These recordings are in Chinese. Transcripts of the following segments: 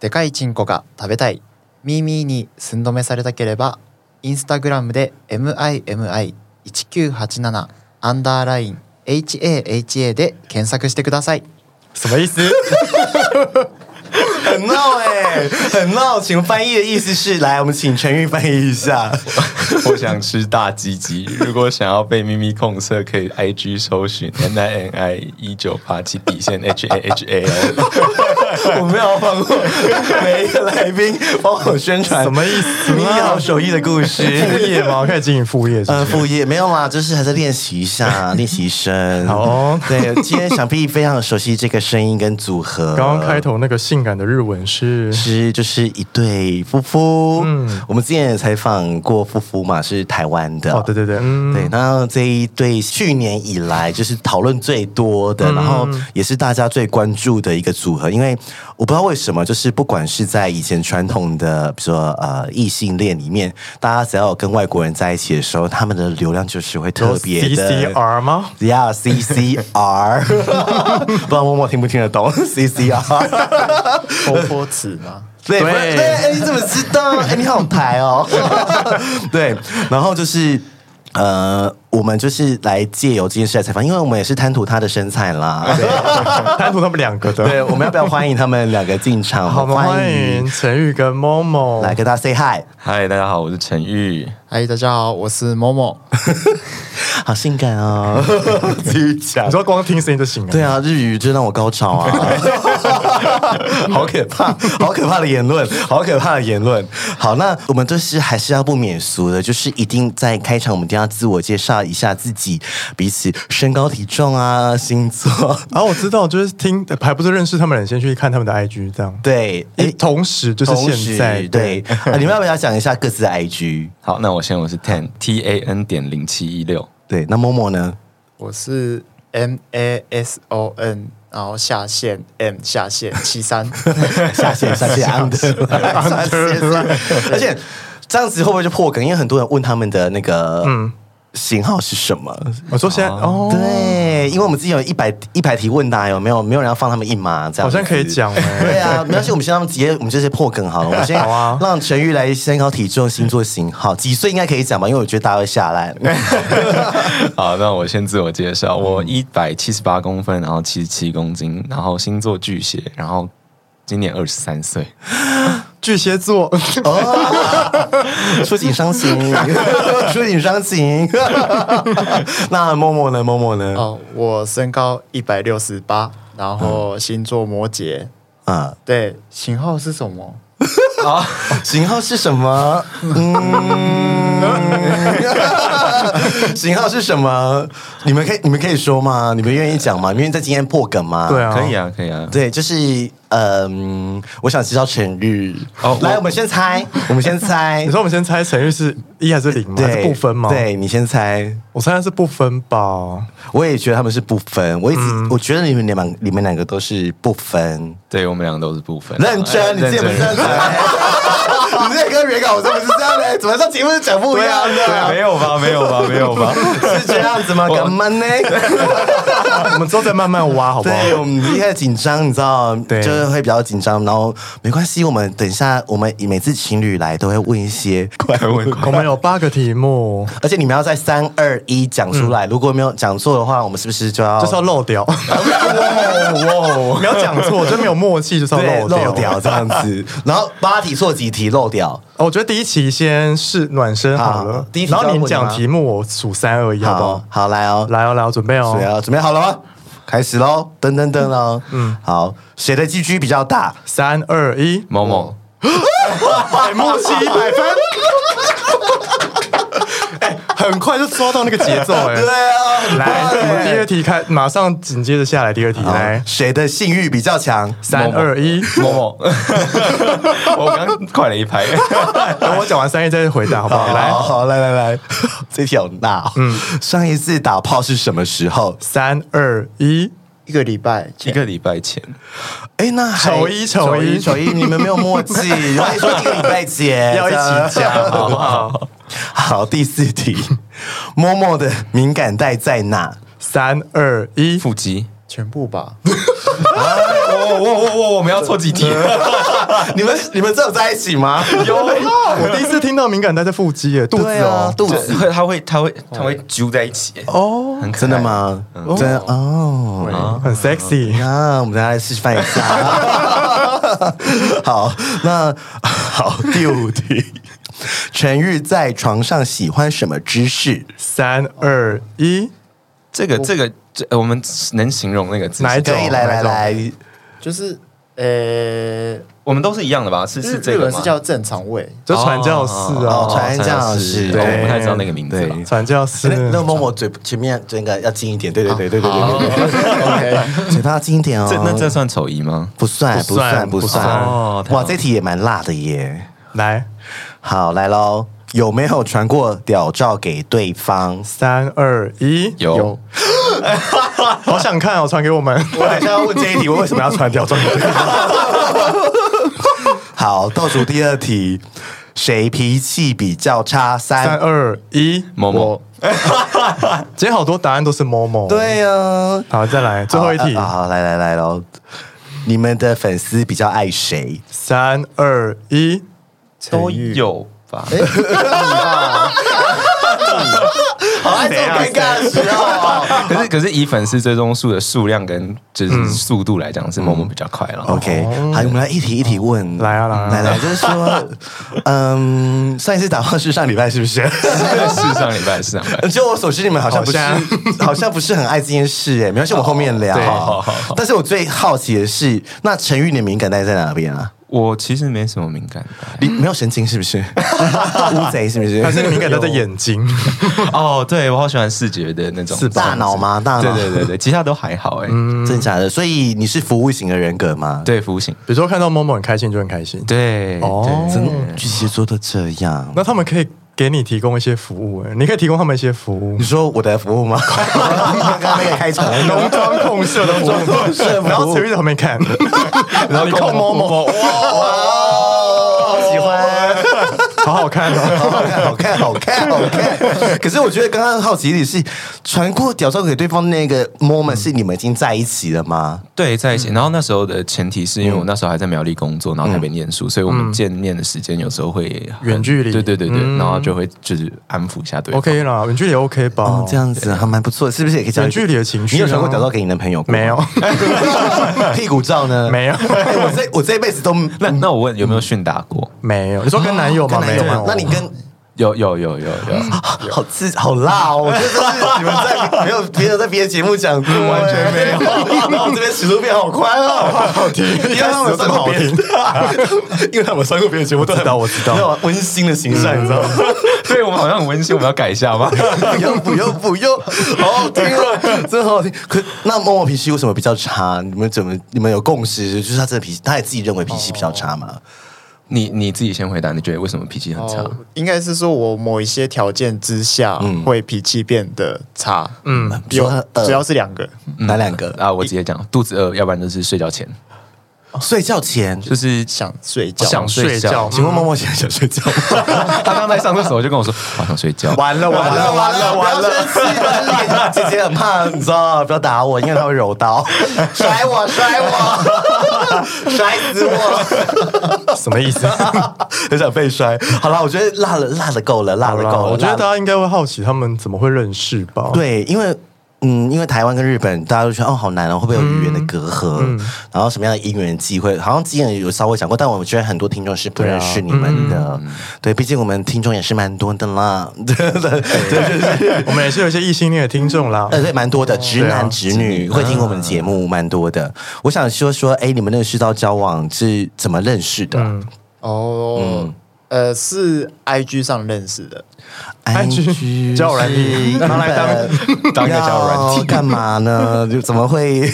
でかいチンコが食べたいミーミーに寸止めされたければインスタグラムで MIMI1987 アンダーライン HAHA で検索してください。什么意思？很闹哎，很闹。请翻译的意思是，来，我们请陈玉翻译一下。我想吃大鸡鸡，如果想要被咪咪控色，可以 I G 搜寻 N I N I 一九八七底线 H A H A。我没有放过每一个来宾帮我宣传什么意思？咪咪好手艺的故事，副业吗？我开始经营副业是不是？嗯，副业没有嘛，就是还在练习一下，练习生。好哦，对，今天想必非常熟悉这个声音跟组合。刚刚开头那个性感的日文是是就是一对夫妇。嗯，我们之前也采访过夫妇嘛，是台湾的。哦，对对对，嗯，对。然后这一对去年以来就是讨论最多的，嗯、然后也是大家最关注的一个组合，因为我不知道为什么，就是不管是在以前传统的，比如说呃异性恋里面，大家只要有跟外国人在一起的时候，他们的流量就是会特别的。CCR 吗？Yeah，CCR。不知道默默听不听得懂 CCR。托托词吗？对对，哎，你怎么知道？哎，你好台哦。对，然后就是呃，我们就是来借由这件事来采访，因为我们也是贪图他的身材啦，对，贪图他们两个的。对，我们要不要欢迎他们两个进场？好，欢迎陈玉跟 Momo 来跟大家 say hi。嗨，大家好，我是陈玉。嗨，大家好，我是 Momo。好性感哦！自己讲，你说光听声音就行了。对啊，日语就让我高潮啊！好可怕，好可怕的言论，好可怕的言论。好，那我们就是还是要不免俗的，就是一定在开场，我们一定要自我介绍一下自己，彼此身高体重啊，星座。然 后我知道，就是听还不是认识他们人，先去看他们的 IG，这样对。同时就是现在对，你们要不要讲一下各自的 IG？好，那我先，我是 Tan T A N 点零七一六。对，那 Momo 呢？我是 M A S O N，然后下线 M 下线七三 下线下线 under 而且这样子会不会就破梗？因为很多人问他们的那个嗯。型号是什么？我说现在哦，对，因为我们之前有一百一百题问答，有没有没有人要放他们一马？这样好像可以讲哎。对啊，没关系，我们先让他们直接，我们这些破梗好了。我们先 让陈玉来身高体重、星座型号，几岁应该可以讲吧？因为我觉得大家会下来。好，那我先自我介绍，我一百七十八公分，然后七十七公斤，然后星座巨蟹，然后今年二十三岁。巨蟹座，触景伤情，触景伤情。那 Momo 呢？Momo 呢？哦，我身高一百六十八，然后星座摩羯。啊，对，型号是什么？啊，型号是什么？嗯，型号是什么？你们可以，你们可以说吗？你们愿意讲吗？你们愿意在今天破梗吗？对啊，可以啊，可以啊。对，就是。嗯，我想知道陈玉。哦，来，我们先猜，我们先猜。你说我们先猜陈玉是一还是零吗？还是不分吗？对，你先猜。我猜是不分吧。我也觉得他们是不分。我一直我觉得你们两你们两个都是不分。对，我们两个都是不分。认真，你自己不认真。你这个原稿我说不是这样的，怎么说节目是讲不一样的？没有吧？没有吧？没有吧？是这样子吗？干嘛呢？我们之后再慢慢挖，好不好？对，我们一开始紧张，你知道，对。就是会比较紧张，然后没关系，我们等一下，我们每次情侣来都会问一些快问快。我们有八个题目，而且你们要在三二一讲出来，如果没有讲错的话，我们是不是就要就是要漏掉？哇哇！没有讲错，就没有默契，就是要漏漏掉这样子。然后八题错几题漏掉？我觉得第一期先是暖身好了，第一，然后你讲题目，我数三二一，好不好？好，来哦，来哦，来哦，准备哦，准备好了吗？开始喽，噔噔噔喽，嗯，好，谁的 GG 比较大？三二一，Momo，默契一百分，哎，很快就抓到那个节奏 哎。对啊，来，我们第二题开，马上紧接着下来第二题来，谁的性欲比较强？三二一，某某。我刚刚快了一拍，等我讲完三二一再回答好不好？来，好，来来来，这题好大。嗯，上一次打炮是什么时候？三二一。一个礼拜，一个礼拜前，哎，那丑一丑一丑一，你们没有默契，然后说一个礼拜前要一起讲，好不好？好，第四题，Momo 的敏感带在哪？三二一，腹肌，全部吧。我我我我我们要错几题？你们你们真有在一起吗？有，我第一次听到敏感带在腹肌耶，肚子哦，肚子。会，它会它会它会揪在一起。哦，很真的吗？真的哦，很 sexy 啊，我们再来示范一下。好，那好，第五题，陈玉在床上喜欢什么姿势？三二一，这个这个这我们能形容那个姿势？哪一种？来来来，就是。呃，我们都是一样的吧？是是这个是叫正常位，就传教士啊，传教士，我不太知道那个名字。传教士，那个 Momo 嘴前面就应该要近一点，对对对对对对 嘴巴要近一点哦。这那这算丑仪吗？不算不算不算。哇，这题也蛮辣的耶。来，好来喽。有没有传过屌照给对方？三二一，有。好想看哦，传给我们。我等下要问这一题，我为什么要传屌照给对方？好，倒数第二题，谁脾气比较差？三二一，某某。今天好多答案都是某某。对呀。好，再来最后一题。好，来来来喽。你们的粉丝比较爱谁？三二一，都有。吧，好，这尴尬的时候。可是，可是以粉丝追踪数的数量跟就是速度来讲，是 Momo 比较快了。OK，好，我们来一题一题问。来啊，来来来，就是说，嗯，上一次打炮是上礼拜是不是？是上礼拜，是上礼拜。就我所知，你们好像不是，好像不是很爱这件事哎。没关系，我后面聊。好好好。但是我最好奇的是，那陈玉的敏感带在哪边啊？我其实没什么敏感，你没有神经是不是？乌贼是不是？还是敏感带在眼睛？哦，对，我好喜欢视觉的那种。是大脑吗？大脑？对对对对，其他都还好哎，真的假的？所以你是服务型的人格吗？对，服务型。比如说看到 Momo 很开心就很开心。对，哦，真的巨蟹座都这样。那他们可以。给你提供一些服务，哎，你可以提供他们一些服务。你说我的服务吗？刚刚那个开场，浓妆控色的服务，然后陈玉在旁边看，然后 你控 Momo，哇，好喜欢。好好看哦，好好看，好看，好看，好看。可是我觉得刚刚好奇的是，传过屌照给对方那个 moment 是你们已经在一起了吗？对，在一起。然后那时候的前提是因为我那时候还在苗栗工作，然后台北念书，所以我们见面的时间有时候会远距离。对对对对，然后就会就是安抚一下对方。OK 啦，远距离 OK 吧？这样子还蛮不错，是不是也可以讲远距离的情绪？你有传过屌照给你的朋友？没有。屁股照呢？没有。我这我这一辈子都……那那我问有没有训打过？没有。你说跟男友吗？有吗？那你跟有有有有有，好刺好辣哦！我觉得这是你们在没有别人在别的节目讲过，完全没有。然后这边尺度变好宽哦，好好听，因为他们上过别人，因为他们上过别的节目，都知道我知道，温馨的形象，你知道吗？所以我们好像很温馨，我们要改一下吗？不用不用不用，好好听啊，真好听。可那 Momo 脾气为什么比较差？你们怎么你们有共识？就是他这个脾气，他也自己认为脾气比较差嘛？你你自己先回答，你觉得为什么脾气很差？应该是说我某一些条件之下，会脾气变得差。嗯，比如主要是两个，哪两个啊？我直接讲，肚子饿，要不然就是睡觉前。睡觉前就是想睡觉，想睡觉。请问 Momo 现在想睡觉吗？他刚在上厕所就跟我说，我想睡觉。完了完了完了完了！姐姐很怕，你知道不要打我，因为他会柔道，摔我摔我，摔 死我！什么意思？很想被摔。好了，我觉得辣了辣的够了，辣的够了。我觉得大家应该会好奇他们怎么会认识吧？对，因为。嗯，因为台湾跟日本，大家都觉得哦，好难哦，会不会有语言的隔阂？嗯嗯、然后什么样的因缘机会？好像之前有稍微讲过，但我们觉得很多听众是不认识你们的。对，啊嗯、对，毕竟我们听众也是蛮多的啦。对对对，就是我们也是有一些异性恋的听众啦。呃，对，蛮多的，直男直女会听我们节目，蛮多的。我想说说，哎，你们认识到交往是怎么认识的？哦，嗯。呃，是 IG 上认识的。IG 交友软体拿来当当一个交友软体干嘛呢？就怎么会？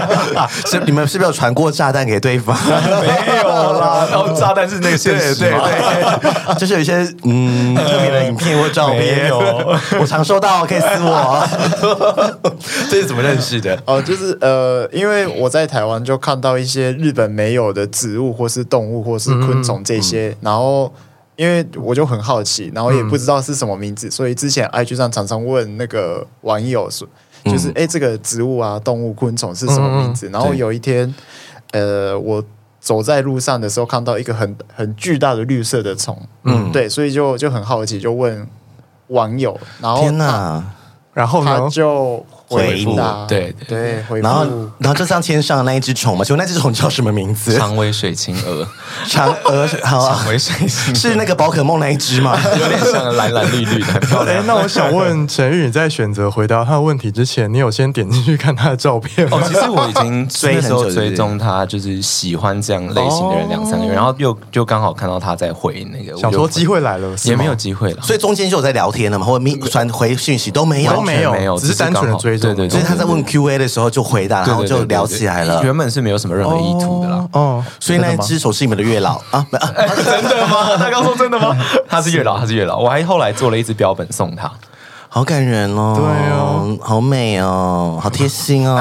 是你们是不是有传过炸弹给对方？没有啦，然 后炸弹是那个现实对对对，就是有一些嗯特别的影片或照片，有我常收到，可以私我。这是怎么认识的？哦，就是呃，因为我在台湾就看到一些日本没有的植物或是动物或是昆虫这些，嗯、然后。因为我就很好奇，然后也不知道是什么名字，嗯、所以之前 IG 上常常问那个网友说，就是哎、嗯，这个植物啊、动物、昆虫是什么名字？嗯、然后有一天，呃，我走在路上的时候，看到一个很很巨大的绿色的虫，嗯，对，所以就就很好奇，就问网友，然后天哪，然后他就。回复对对，然后然后就像天上的那一只虫嘛，请问那只虫叫什么名字？长尾水青蛾，长蛾好，长尾水青是那个宝可梦那一只吗？有点像蓝蓝绿绿的，很 漂亮。那我想问陈宇，你在选择回答他的问题之前，你有先点进去看他的照片吗？哦，其实我已经 追时候追踪他，就是喜欢这样类型的人两三个月，然后又就刚好看到他在回那个，想说机会来了，也没有机会了，所以中间就有在聊天了嘛，或者密传回讯息都没有，都没有，没有，只是单纯的追踪。对对，所以他在问。Q&A 的时候就回答，然后就聊起来了。原本是没有什么任何意图的啦。哦，所以那只手是你们的月老 啊？真的吗？他刚说真的吗？他是月老，他是月老。我还后来做了一只标本送他，好感人哦。对哦，好美哦，好贴心哦。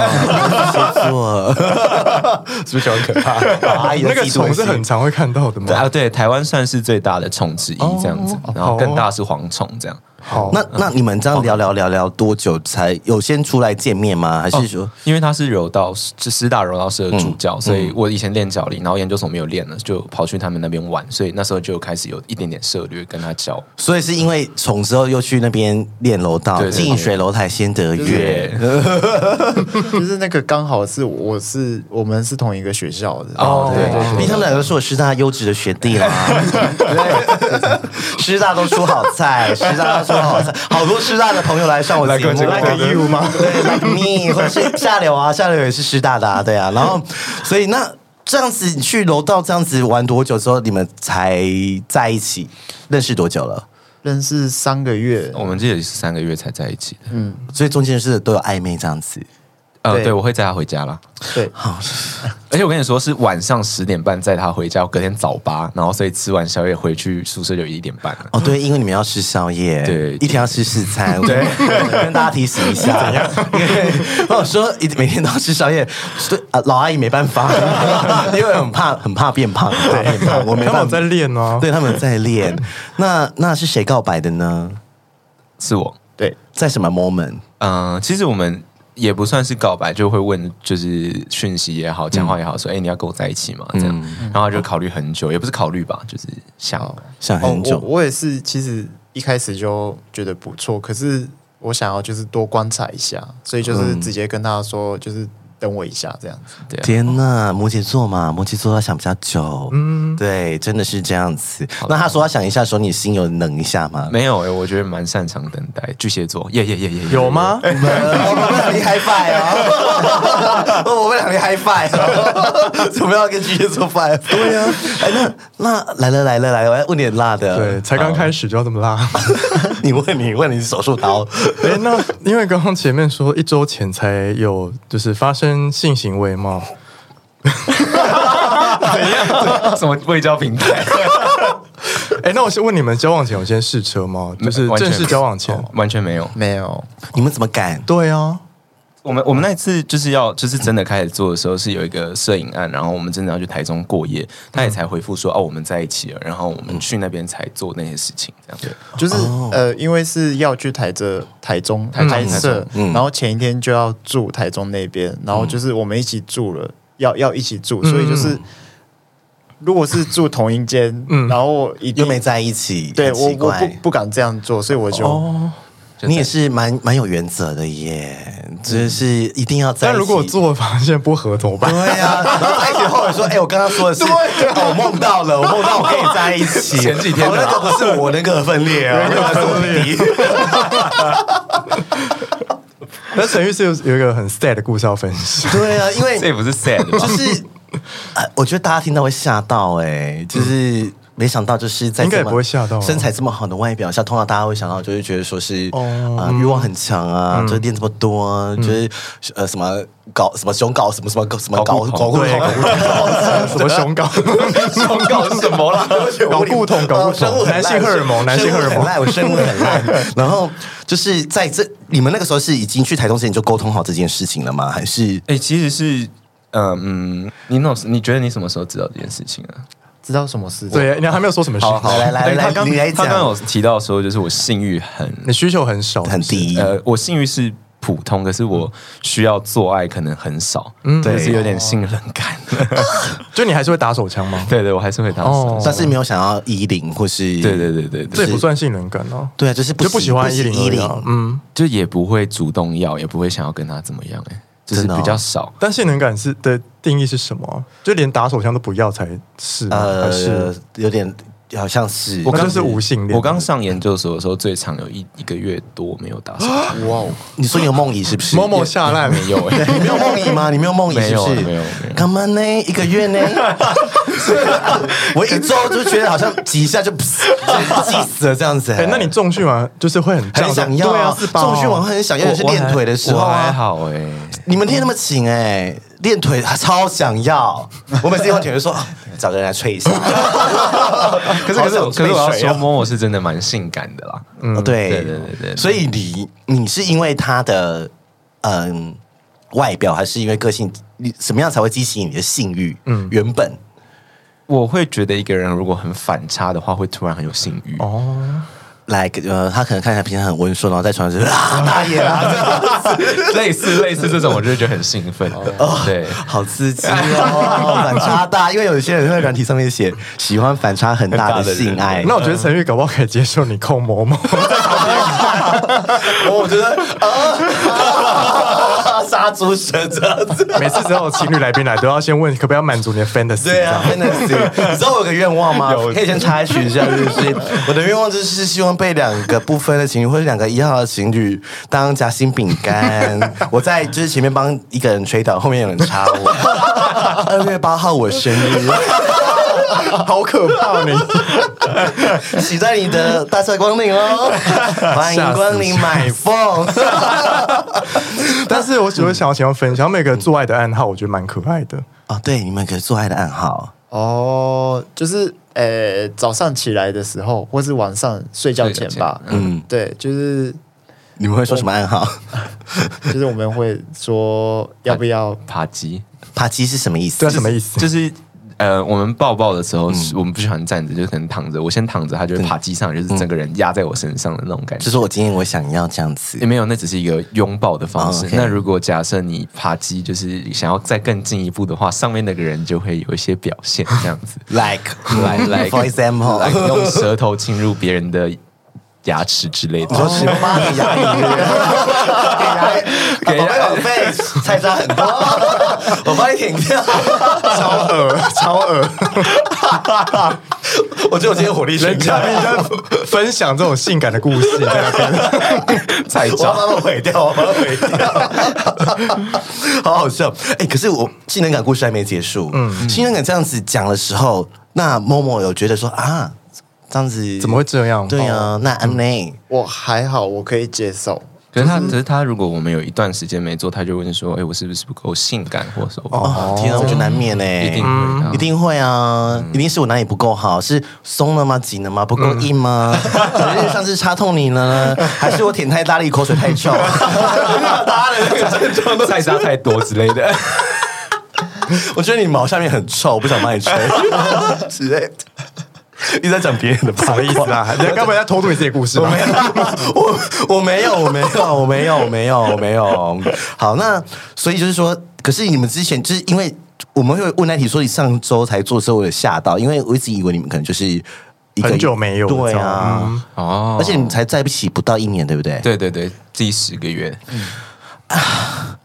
是不是就很可怕？那个虫是很常会看到的吗？啊，对，台湾算是最大的虫之一，这样子。然后更大是蝗虫，这样。好，那那你们这样聊聊聊聊多久才有先出来见面吗？还是说，因为他是柔道，是师大柔道社的主教，所以我以前练脚力，然后研究所没有练了，就跑去他们那边玩，所以那时候就开始有一点点涉略跟他教。所以是因为从之后又去那边练柔道，近水楼台先得月，就是那个刚好是我是我们是同一个学校的。哦，对，毕竟他们两个是我师大优质的学弟啦，师大都出好菜，师大 好，好多师大的朋友来上我节目，like you 吗？对，like me，或者是下流啊，下流也是师大的啊，对啊。然后，所以那这样子你去楼道这样子玩多久之后，你们才在一起？认识多久了？认识三个月，我们这也是三个月才在一起的。嗯，所以中间是都有暧昧这样子。呃，对，我会载他回家啦。对，好。而且我跟你说，是晚上十点半载他回家，我隔天早八，然后所以吃完宵夜回去宿舍就一点半了。哦，对，因为你们要吃宵夜，对，一天要吃四餐。对，跟 大家提醒一下。因为我说一每天都要吃宵夜，对啊，老阿姨没办法，因为很怕很怕变胖，很怕变胖。我没办法在练哦，对他们在练。那那是谁告白的呢？是我。对，在什么 moment？嗯，其实我们。也不算是告白，就会问，就是讯息也好，讲话也好，说，哎，你要跟我在一起吗？这样，然后就考虑很久，也不是考虑吧，就是想想很久。我也是，其实一开始就觉得不错，可是我想要就是多观察一下，所以就是直接跟他说，就是。等我一下，这样子。对啊、天呐，摩羯座嘛，摩羯座要想比较久。嗯，对，真的是这样子。那他说他想一下，说你心有冷一下吗？没有哎、欸，我觉得蛮擅长等待。巨蟹座，耶耶耶耶，有吗？我们两个 high five 啊！我们两个 high five，怎么要跟巨蟹座 five？对呀、啊。哎，那那来了来了来了，我要问点辣的。对，才刚开始就要这么辣？你问你问你手术刀？哎，那因为刚刚前面说一周前才有，就是发生。跟性行为吗？怎样？什么未交平台？哎、欸，那我先问你们，交往前有先试车吗？就是正式交往前完全没有，没有。你们怎么敢？对啊，我们我们那一次就是要就是真的开始做的时候，是有一个摄影案，然后我们真的要去台中过夜，他也才回复说哦，我们在一起了，然后我们去那边才做那些事情，这样。对，就是呃，因为是要去台这台中拍摄，然后前一天就要住台中那边，然后就是我们一起住了，要要一起住，所以就是。如果是住同一间，嗯，然后又没在一起，对我我不不敢这样做，所以我就，哦，你也是蛮蛮有原则的耶，就是一定要在一起。但如果做发现不合怎么办？对呀，然后在一起后来说，哎，我刚刚说的是，我梦到了，我梦到我跟你在一起。前几天那个不是我那个分裂啊，那个是我弟。那沈玉是有有一个很 sad 的故事要分享。对啊，因为这也不是 sad，就是。我觉得大家听到会吓到哎、欸，就是没想到就是在应该也不会吓到啊身材这么好的外表，下通常大家会想到就是觉得说是哦啊欲望很强啊，就是练这么多啊，就是呃什么搞什么胸搞什么什么什么搞搞固对，酮搞不懂什么胸搞，胸搞是什么啦？搞固酮，搞固酮，哦生物很烂男性荷尔蒙，男性荷尔蒙生物很。烂，我生物很烂。然后就是在这，你们那个时候是已经去台中之前就沟通好这件事情了吗？还是哎、其实是，嗯嗯，你那你觉得你什么时候知道这件事情啊？知道什么事？对，你还没有说什么事，好来来哎他刚来你来他刚刚有？提到说，就是我性欲很你需求很少，很低，呃，我性欲是普通，可是我需要做爱可能很少，嗯对，是有点性冷感。就你还是会打手枪吗？对对，我还是会打手哦。但是没有想要衣领或是对对对对对，这也不算性冷感哦，对啊，就是不就不喜欢衣衣领而已啊。领，嗯，就也不会主动要，也不会想要跟他怎么样、欸，哎，就是比较少。但性能感是的定义是什么啊？就连打手枪都不要才是？是，有点好像是我就是无性恋。我刚上研究所的时候，最长有一一个月多没有打手枪，哇哦，你说你有梦遗是不是？某某下烂没有哎、你没有梦遗吗？你没有梦遗是不是？没有没有干嘛呢？一个月呢？我一周就觉得好像几下就就气死了这样子。哎，那你重训完就是会很很想要对啊，重训完会很想要，是练腿的时候我还啊。好哎、你们练那么勤哎，练腿超想要。我每次练完腿就说，啊找个人来吹一下。可是可是可是我要说，摸我是真的蛮性感的啦。嗯对对对对对所以你你是因为他的嗯外表，还是因为个性？你什么样才会激起你的性欲？嗯，原本我会觉得一个人如果很反差的话，会突然很有性欲。哦，来呃，他可能看起来平常很温顺，然后在床上就是啊大爷啊，类似类似这种，我就会觉得很兴奋。哦对，好刺激哦，反差大。因为有些人会在软体上面写喜欢反差很大的性爱，那我觉得陈玉搞不好可以接受你控某某，我觉得啊，杀猪蛇这样子。每次只要有情侣来宾来，都要先问可不可以满足你的 fantasy。对啊，真的是。你知道我有个愿望吗？可以先插曲一下，就是我的愿望就是希望被两个不分的情侣或者两个一号的情侣当夹心饼干。我在就是前面帮一个人吹倒，后面有人插我。二月八号我生日，好可怕你！喜在你的大帅光临哦！欢迎光临买凤。但是我只会想要想要分享每个做爱的暗号，我觉得蛮可爱的。哦，对，你们可以做爱的暗号。哦，就是呃，早上起来的时候，或是晚上睡觉前吧，嗯嗯，对，就是你们会说什么暗号？就是我们会说要不要扒鸡扒鸡是什么意思？对啊，什么意思？就是。呃，我们抱抱的时候，我们不喜欢站着，就可能躺着。我先躺着，他就会爬机上，就是整个人压在我身上的那种感觉。就是我今天我想要这样子也。没有，那只是一个拥抱的方式。那如果假设你爬机，就是想要再更进一步的话，上面那个人就会有一些表现，这样子。Like 来来 for example，来用舌头侵入别人的牙齿之类的。你说十八个牙龈，给牙宝贝宝贝，菜渣很多，我帮你舔掉，超恶，超恶！我觉得我今天火力全开，人家分享这种性感的故事，你在那边。菜 我要把它毁掉，我把它毁掉，好好笑。哎，可是我性能感故事还没结束，嗯，性能感这样子讲的时候，那默默有觉得说啊，这样子怎么会这样？对啊，那安内我还好，我可以接受。可是他，可是他，如果我们有一段时间没做，他就问说：“哎，我是不是不够性感，或者说哦，天啊，我觉得难免呢，一定会的一定会啊，一定是我哪里不够好，是松了吗？紧了吗？不够硬吗？还是上次插痛你了呢？还是我舔太大力，口水太臭？大家的那个症状都菜渣太多之类的。我觉得你毛下面很臭，我不想帮你吹 之类的。你在讲别人的八卦什么意思啊？你该不会在偷渡你自己的故事吧？我 我没有，我没有，我没有，我没有，我没有。好，那所以就是说，可是你们之前就是因为我们会问那题说你上周才做的时候，我有吓到，因为我一直以为你们可能就是一个很久没有对啊，嗯哦而且你们才在一起不到一年，对不对？对对对，第十个月，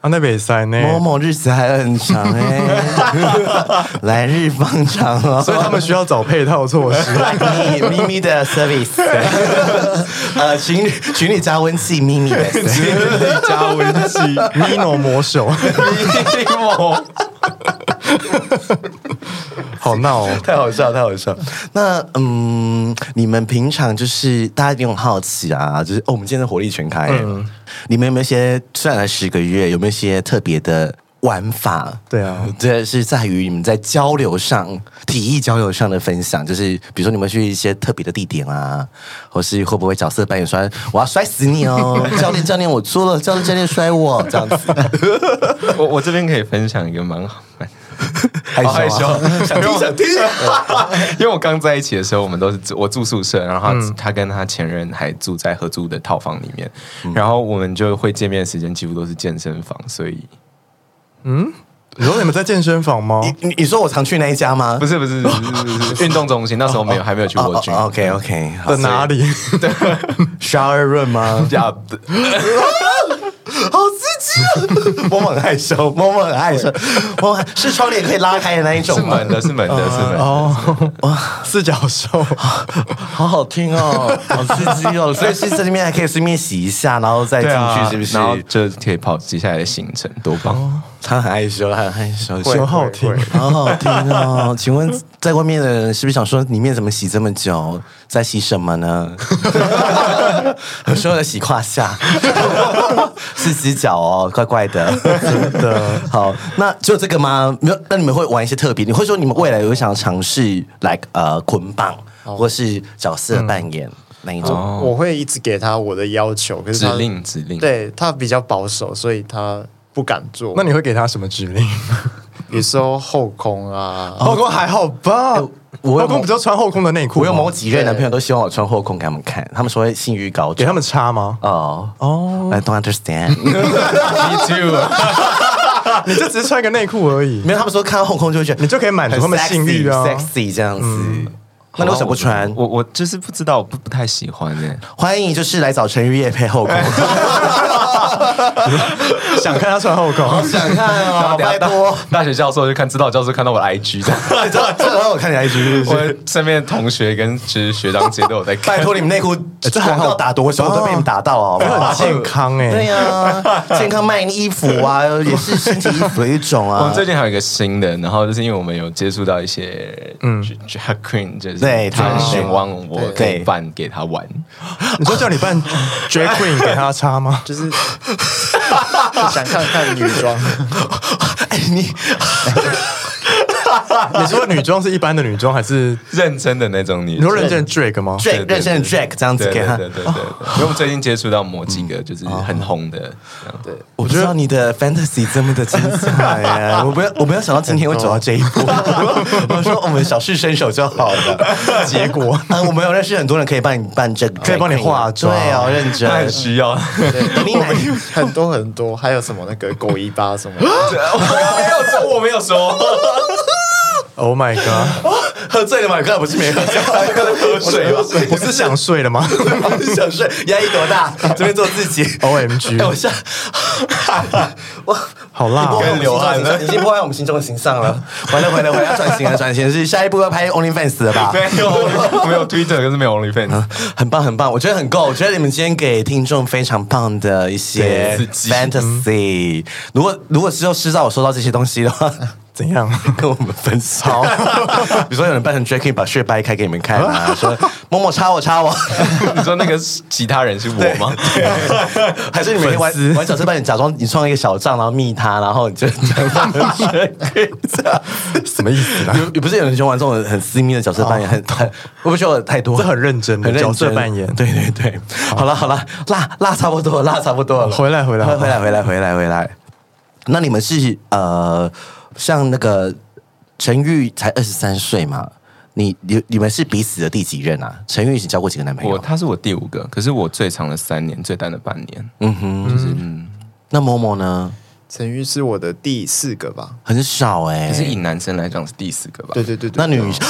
啊，那北塞呢？某某日子还很长哎、来日方长哦。所以他们需要找配套措施。咪咪咪的 service，呃，情侣情侣加温器，咪咪的 service 加温器，Mino 魔手，好 好闹哦，太好笑，太好笑。那嗯，你们平常就是大家一定很好奇啊，就是哦，我们今天的火力全开，嗯，你们有没有一些虽然才十个月，有没有一些特别的？玩法对啊，这是在于你们在交流上、体育交流上的分享，就是比如说你们去一些特别的地点啊，或是会不会角色扮演摔，我要摔死你哦，教练教练我错了，教练教练摔我这样子。我我这边可以分享一个蛮好，害羞害羞，想 听想听。因为我刚在一起的时候，我们都是我住宿舍，然后他、跟他前任还住在合租的套房里面，然后我们就会见面的时间几乎都是健身房，所以。嗯，你说你们在健身房吗？你你说我常去那一家吗？不是不是不是不是运动中心，那时候没有还没有去过去。OK OK，在哪里？对，shower room 吗？呀，好刺激！默默很害羞，默默很害羞。默默是窗帘可以拉开的那一种，是门的，是门的，是门。哦，哇，四脚兽，好好听哦，好刺激哦。所以是这里面还可以顺便洗一下，然后再进去，是不是？然后就可以跑接下来的行程，多棒！他很害羞，他很害羞，很好听，好好听哦。请问在外面的人是不是想说里面怎么洗这么久，在洗什么呢？有时候在洗胯下，是洗脚哦，怪怪的，真的。好，那就这个吗？没有，那你们会玩一些特别？你会说你们未来有想尝试，like 呃捆绑，或是角色扮演那一种？我会一直给他我的要求，可是指令指令，对他比较保守，所以他。不敢做，那你会给他什么指令？比如说后空啊，后空还好吧？我后空比较穿后空的内裤。我有某几任男朋友都希望我穿后空给他们看，他们说性欲高涨，给他们差吗？哦哦，I don't understand。Me too。你就只是穿个内裤而已，没有他们说看到后空就会觉得你就可以满足他们性欲啊，sexy 这样子。那你为什么不穿？我我就是不知道，我不不太喜欢耶。欢迎就是来找陈玉叶配后宫。想看他穿后宫，想看哦！拜托，大学教授就看，指导教授看到我的 IG 的，知道知道我看你 IG，我身边的同学跟其实学长姐都有在看。拜托你们内裤这广告打多少都被你们打到哦，很健康哎，对呀，健康卖衣服啊，也是身体衣服的一种啊。我们最近还有一个新的，然后就是因为我们有接触到一些嗯，drag queen，就是对，他很希望我可以扮给他玩。你说叫你扮 drag queen 给他擦吗？就是。想看看女装，哎你。你说女装是一般的女装还是认真的那种女？你说认真的 Drake 吗？drag 认真的 Drake 这样子给他。对对对，因为我们最近接触到某几个就是很红的。对，我知道你的 fantasy 这么的精彩呀！我不要，我没有想到今天会走到这一步。我说我们小试身手就好了。结果，啊，我们有认识很多人可以帮你办这个，可以帮你化妆，对啊，认真，很需要。很多很多，还有什么那个狗尾巴什么？我没有说，我没有说。Oh my god！喝醉了吗？刚才不是没喝酒，喝水吗？不是想睡了吗？不是想睡，压力多大？这边做自己。OMG！我下，哇，好辣！你流汗了，已经破坏我们心中的形象了。完了，回来，回来，要转型了，转型是下一步要拍 OnlyFans 了吧？没有，没有 Twitter，可是没有 OnlyFans。很棒，很棒，我觉得很够。我觉得你们今天给听众非常棒的一些 fantasy。如果如果之后知道我收到这些东西的话。怎样 跟我们分手？比如说有人扮成 Jackie 把血掰开给你们看啊，说某某插我插我。你说那个其他人是我吗？还是你们玩玩角色扮演，假装你创一个小账，然后密他，然后你就什么意思啊？有不是有人喜欢玩这种很私密的角色扮演，很很我不会觉得太多？这很认真，很角色扮演。对对对，好了好了，辣辣差不多，辣差不多了。回来回来回来回来回来回来。那你们是呃？像那个陈玉才二十三岁嘛，你你你们是彼此的第几任啊？陈玉已经交过几个男朋友？我他是我第五个，可是我最长的三年，最短的半年。嗯哼，就是嗯。那某某呢？陈玉是我的第四个吧，很少哎、欸。可是以男生来讲是第四个吧？对对对，对，那女生？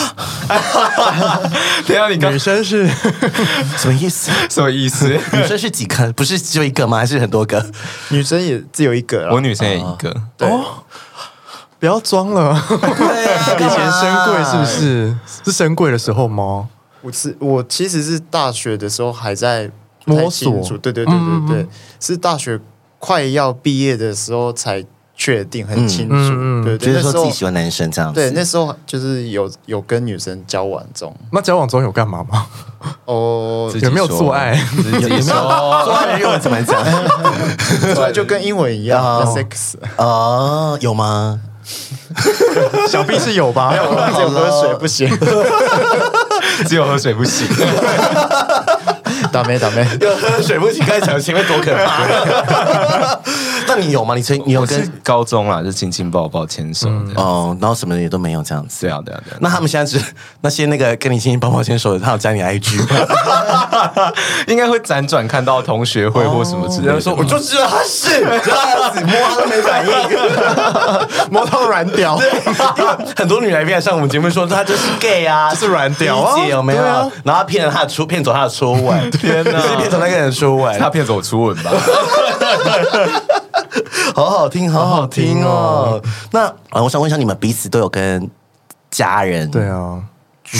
等下你刚女生是 什么意思？什么意思？女生是几个？不是只有一个吗？还是很多个？女生也只有一个，我女生也一个。哦、对。不要装了，以前深柜是不是？是深柜的时候吗？我是我其实是大学的时候还在摸索，对对对对对，是大学快要毕业的时候才确定、很清楚。嗯嗯嗯对，就是说对那时候自己喜欢男生这样子。对，那时候就是有有跟女生交往中那交往中有干嘛吗？哦，有没有做爱自己有没有说做爱的日文怎么讲？对，就跟英文一样哦，sex。啊，有吗？想必是有吧？只有喝水不行，只有喝水不行。倒霉，倒霉！要喝水不行，刚才讲前面多可怕。那你有吗？你曾你有我是跟高中啦，就亲亲抱抱牵手这样。哦，然后什么也都没有这样子。对啊，对啊，对啊。那他们现在只 那些那个跟你亲亲抱抱牵手的，他有加你 IG 吗？应该会辗转看到同学会或什么之类的。说我就知道他是这样子，摸他都没反应，摸到软屌，因为很多女来宾来上我们节目说他就是 gay 啊，就是软屌啊理解有没有对啊？然后他骗了他的初骗走他的初吻，天哪骗走那个人初吻，他骗走我初吻吧？好好听，好好听哦。那呃，我想问一下，你们彼此都有跟家人对啊，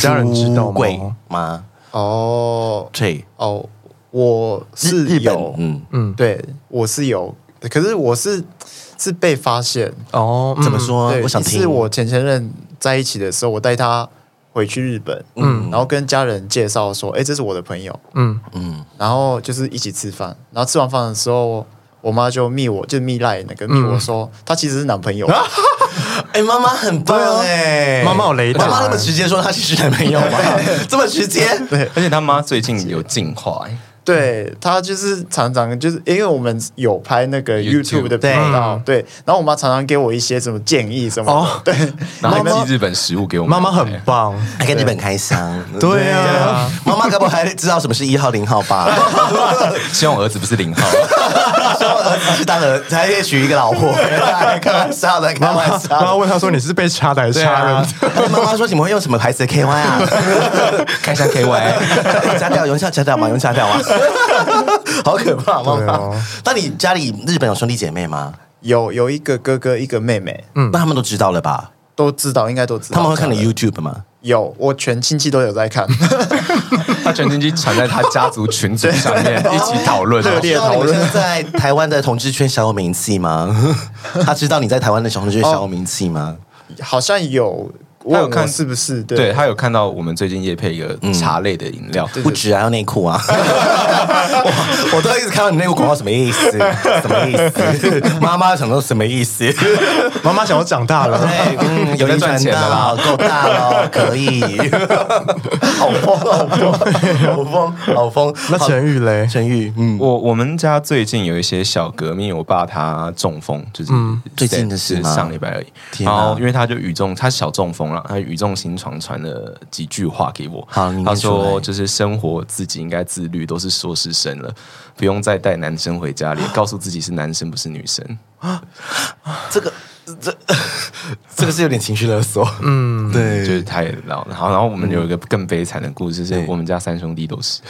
家人知道吗？吗？哦。对，哦，我是日本有，嗯，嗯，对，我是有，可是我是是被发现。哦，嗯。怎么？说？对，我想听。是我前前任在一起的时候，我带他回去日本，嗯，然后跟家人介绍说，哎，这是我的朋友，嗯，嗯，然后就是一起吃饭，然后吃完饭的时候，我妈就密我，就密赖那个密我说，他其实是男朋友，哎，妈妈很棒哎，妈妈有雷达。妈妈那么直接说她其实男朋友吗？这么直接？对。而且他妈最近有进化、欸，对他就是常常就是因为我们有拍那个 YouTube，YouTube 的频道，对，然后我妈常常给我一些什么建议什么对，然后妈妈寄日本食物给我们。妈妈很棒，还跟日本开箱？对啊，妈妈该不会还知道什么是一号零号吧？希望我儿子不是零号。希望儿子是当儿子，还可以娶一个老婆。开玩笑的，开玩笑的。然后问他说你是被插的还是插人？妈妈说你们会用什么牌子的 KY 啊？看一下 KY，加掉，用下加掉吗？用下掉吗？好可怕，妈妈对啊。那你家里日本有兄弟姐妹吗？有有一个哥哥一个妹妹，嗯那他们都知道了吧？都知道，应该都知道，他们会看你 YouTube 吗？有，我全亲戚都有在看，他全亲戚传在他家族群组上面 一起讨论。热烈知道你们现在在台湾的同志圈小有名气吗？他知道你在台湾的小同志圈小有名气吗？好像有他有看是不是？对他有看到我们最近也配一个茶类的饮料，不止啊，要内裤啊！我我都一直看到你内裤广告，什么意思？什么意思？妈妈想说什么意思？妈妈想我长大了，对，嗯，有人赚钱的啦，够大了，可以。好疯，好疯，好疯，好疯。那陈玉嘞？陈玉，嗯，我我们家最近有一些小革命，我爸他中风，就是最近的事是上礼拜而已。然后因为他就语重，他小中风了，他语重心长传了几句话给我。好他说就是生活自己应该自律，都是硕士生了，不用再带男生回家里，告诉自己是男生不是女生。这个这这个是有点情绪勒索。嗯，对，就是太老了。好，然后我们有一个更悲惨的故事，是我们家三兄弟都是，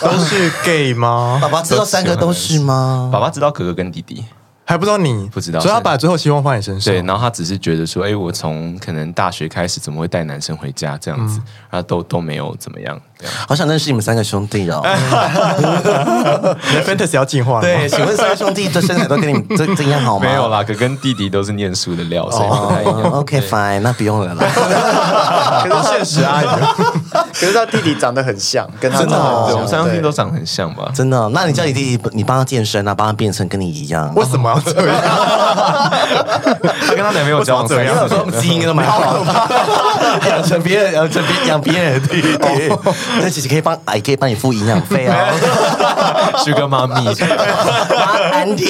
都是 gay 吗爸？爸知道三个都是吗？爸爸知道哥哥跟弟弟。还不知道你不知道所以他把最后希望放你身上。对，然后他只是觉得说，哎，我从可能大学开始，怎么会带男生回家这样子，然后都都没有怎么样。好想认识你们三个兄弟哦。你的 fantasy 要进化对，请问三个兄弟的身材都跟你们这这样好吗？没有啦，哥跟弟弟都是念书的料，所以不太一样。哦 OK fine，那不用了啦。可是现实啊，可是他弟弟长得很像，跟他真的我们三兄弟对都长得很像吧？真的哦，那你叫你弟弟，你帮他健身啊，帮他变成跟你一样。为什么要这样？他跟他男朋友交这样基因都蛮好的，养成别人，养成别养别人的弟弟。那其实可以帮，也可以帮你付营养费啊。Sugar 妈咪，安迪，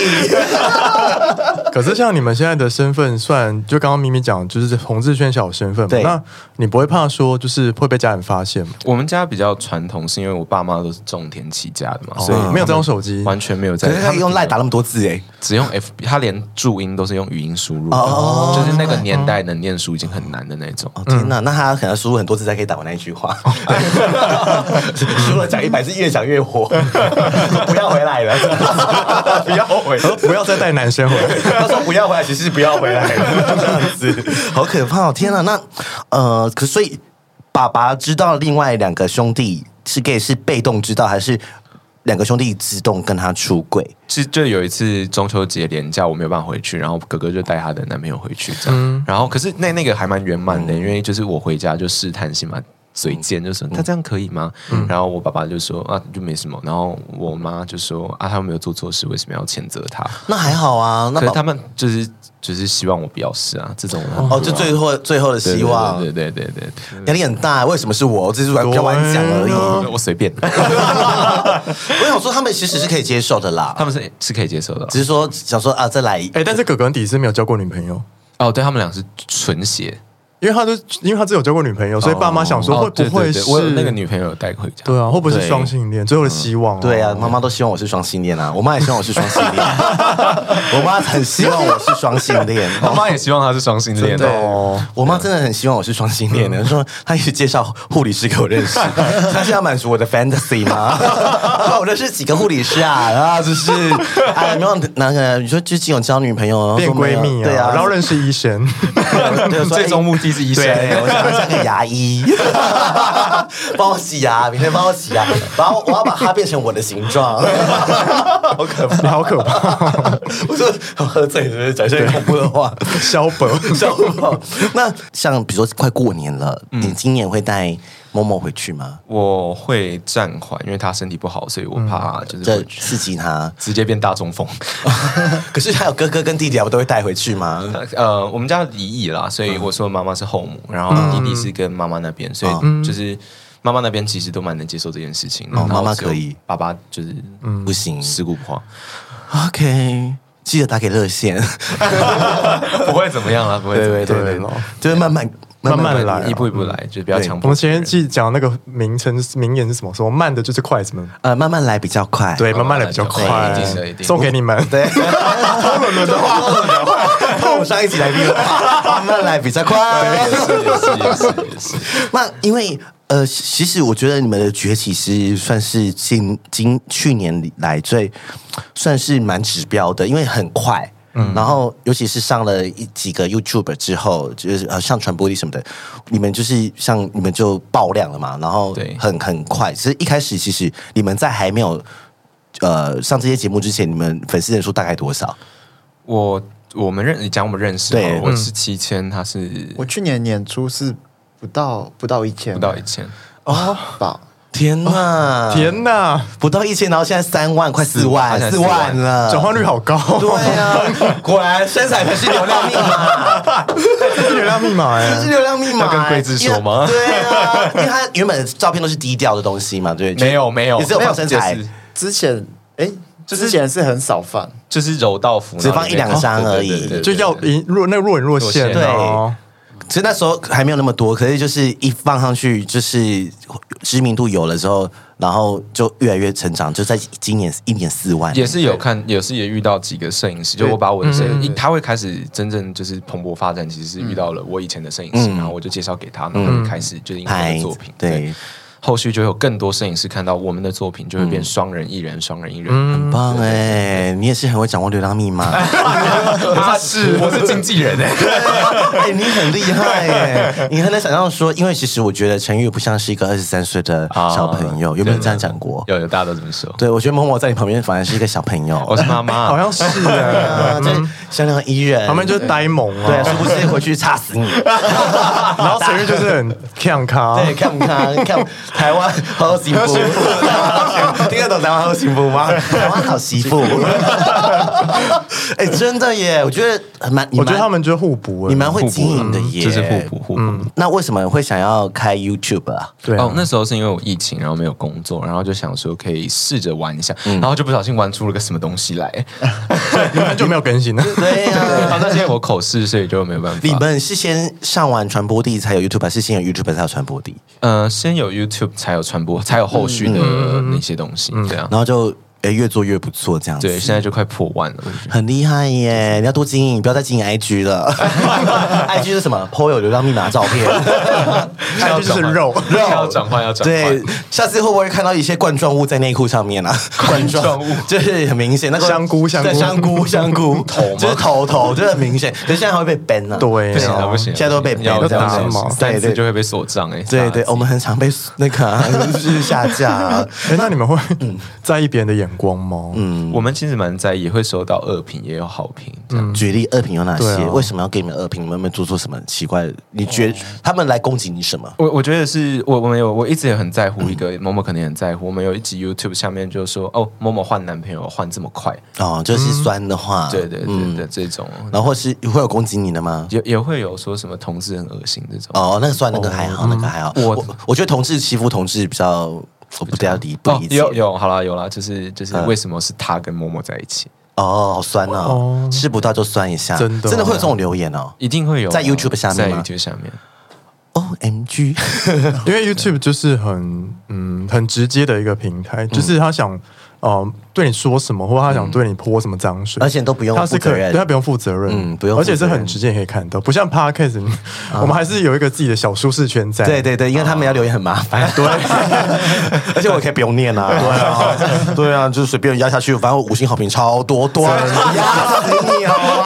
可是像你们现在的身份，算就刚刚咪咪讲，就是洪志圈小有身份嘛。那你不会怕说，就是会被家人发现吗？我们家比较传统，是因为我爸妈都是种田起家的嘛，所以哦没有在用手机完全没有在可是他用赖打那么多字哎。只用 FB，他连注音都是用语音输入，哦就是那个年代能念书已经很难的那种。哦天哪，那他可能输入很多字才可以打完那一句话。输了讲一百字，越讲越火。不要回来了，不要回来。不要再带男生回来。他说不要回来，其实是不要回来了，这样子，好可怕哦！天哪，那呃，可所以爸爸知道另外两个兄弟是 gay 是被动知道，还是两个兄弟自动跟他出轨？是就有一次中秋节连假，我没有办法回去，然后哥哥就带他的男朋友回去，这样。嗯、然后可是那那个还蛮圆满的，嗯、因为就是我回家就试探性嘛。嘴贱就说他这样可以吗？嗯、然后我爸爸就说啊，就没什么。然后我妈就说啊，他没有做错事，为什么要谴责他？那还好啊。那他们就是就是希望我不要试啊，这种哦，就最后最后的希望。对对对对对，压力很大。为什么是我？只是比较晚讲而已，我随便。我想说，他们其实是可以接受的啦，他们是是可以接受的，只是说想说啊，再来。哎，但是哥哥底是没有交过女朋友哦，对他们俩是纯血。因为他都，因为他只有交过女朋友，所以爸妈想说会不会是我那个女朋友带回家？对啊，会不会是双性恋？最后的希望，对啊，妈妈都希望我是双性恋啊，我妈也希望我是双性恋，我妈很希望我是双性恋，我妈也希望她是双性恋。哦。我妈真的很希望我是双性恋的，说她一直介绍护理师给我认识，她是要满足我的 fantasy 吗？我认识几个护理师啊，然后就是。哎，没有那个你说最近有交女朋友变闺蜜啊，对啊，然后认识医生，最终目的。是医生，我想像个牙医，帮我洗牙，明天帮我洗牙，然后我要把它变成我的形状，好可怕，好可怕！我说我喝醉是不是讲些恐怖的话？小宝，小宝。那像比如说快过年了，你今年会带某某回去吗？我会暂缓，因为他身体不好，所以我怕就是刺激他，直接变大中风。可是还有哥哥跟弟弟，我都会带回去吗？呃，我们家离异啦，所以我说妈妈是后母，然后弟弟是跟妈妈那边，所以就是妈妈那边其实都蛮能接受这件事情。妈妈可以，爸爸就是不行，事故不慌。OK，记得打给热线，不会怎么样了，不会，对对对，就是慢慢。慢慢来，一步一步来，就是不要强迫。我们前面记讲那个名称名言是什么？说慢的就是快，什么？呃，慢慢来比较快。对，慢慢来比较快。送给你们。对。偷伦伦的话，偷伦伦的话，我们上一集来慢慢来比较快。也是也是也是。那因为呃，其实我觉得你们的崛起是算是近今去年来最算是蛮指标的，因为很快。嗯，然后尤其是上了一几个 YouTuber 之后，就是呃上传播力什么的，你们就是像你们就爆量了嘛，然后很很快。其实一开始其实你们在还没有呃上这些节目之前，你们粉丝人数大概多少？我我们认你讲我们认识，对，我是七千，他是我去年年初是不到不到一千，不到一千哦，吧。天呐，天呐，不到一千，然后现在三万，快四万，四万了，转换率好高。对啊，果然身材才是流量密码，这是流量密码哎，这是流量密码。要跟桂子说吗？对啊，因为他原本的照片都是低调的东西嘛，对，没有没有，只有放身材。之前哎，之前是很少放，就是柔道服，只放一两张而已，就要若那若隐若现，对。其实那时候还没有那么多，可是就是一放上去，就是知名度有了之后，然后就越来越成长。就在今年一年四万，也是有看，也是也遇到几个摄影师，就我把我的摄影，他会开始真正就是蓬勃发展。其实是遇到了我以前的摄影师，然后我就介绍给他，然后就开始就是拍作品，对。后续就有更多摄影师看到我们的作品，就会变双人一人，双人一人，很棒哎！你也是很会掌握流量密码，他是我是经纪人哎，哎，你很厉害哎！你很难想象说，因为其实我觉得陈玉不像是一个二十三岁的小朋友，有没有这样讲过？有有，大家都这么说。对，我觉得某某在你旁边反而是一个小朋友，我是妈妈，好像是啊，就像那个伊人，旁边就是呆萌啊，对，是不是回去插死你？然后陈玉就是很看咖，对，看咖看。台湾好幸福，听得懂台湾好幸福吗？台湾好媳妇，哎，真的耶！我觉得蛮，我觉得他们就是互补，你蛮会经营的耶，就是互补互补。那为什么会想要开 YouTube 啊？对哦，那时候是因为我疫情，然后没有工作，然后就想说可以试着玩一下，然后就不小心玩出了个什么东西来，你 们就没有更新了。对呀，好，那现在我口试，所以就没有办法。你们是先上完传播地才有 YouTube，还是先有 YouTube 才有传播地？呃，先有 YouTube。才有传播，才有后续的那些东西，这样，然后就哎，越做越不错，这样子。对，现在就快破万了，很厉害耶！你要多经营，不要再经营 IG 了。IG 是什么？po 有流量密码照片，IG 就是肉肉要转换要转换。对，下次会不会看到一些冠状物在内裤上面啊？冠状物就是很明显，那个香菇香菇香菇香菇头就是头头，就很明显。可是现在还会被 ban 呢？对，不行了不行，现在都被 ban 了，对对，就会被锁账哎。对对，我们很常被那个就是下架。哎，那你们会在意别人的眼光吗？嗯，我们其实蛮在意，会收到恶评，也有好评。嗯，举例恶评有哪些？为什么要给你们恶评？你们有没有做错什么奇怪？你觉得他们来攻击你什么？我我觉得是我我们有我一直也很在乎一个某某，可能也很在乎。我们有一集 YouTube 下面就说哦，某某换男朋友换这么快哦，就是酸的话，对对对的这种。然后或是会有攻击你的吗？也也会有说什么同志很恶心这种。哦，那个算那个还好，那个还好。我我觉得同志欺负同志比较。我不要理，不理解。有有，好了有了，就是就是，为什么是他跟默默在一起？哦，好酸哦，吃不到就酸一下，真的真的会有这种留言哦，一定会有，在 YouTube 下面在 YouTube 下面。OMG，因为 YouTube 就是很嗯很直接的一个平台，就是他想。哦，对你说什么，或者他想对你泼什么脏水，而且都不用，他是可以，对他不用负责任，嗯，不用，而且是很直接可以看到，不像 Podcast，我们还是有一个自己的小舒适圈在。对对对，因为他们要留言很麻烦，对，而且我可以不用念啊，对啊，对啊，就是随便压下去，反正五星好评超多，多压死你好吗？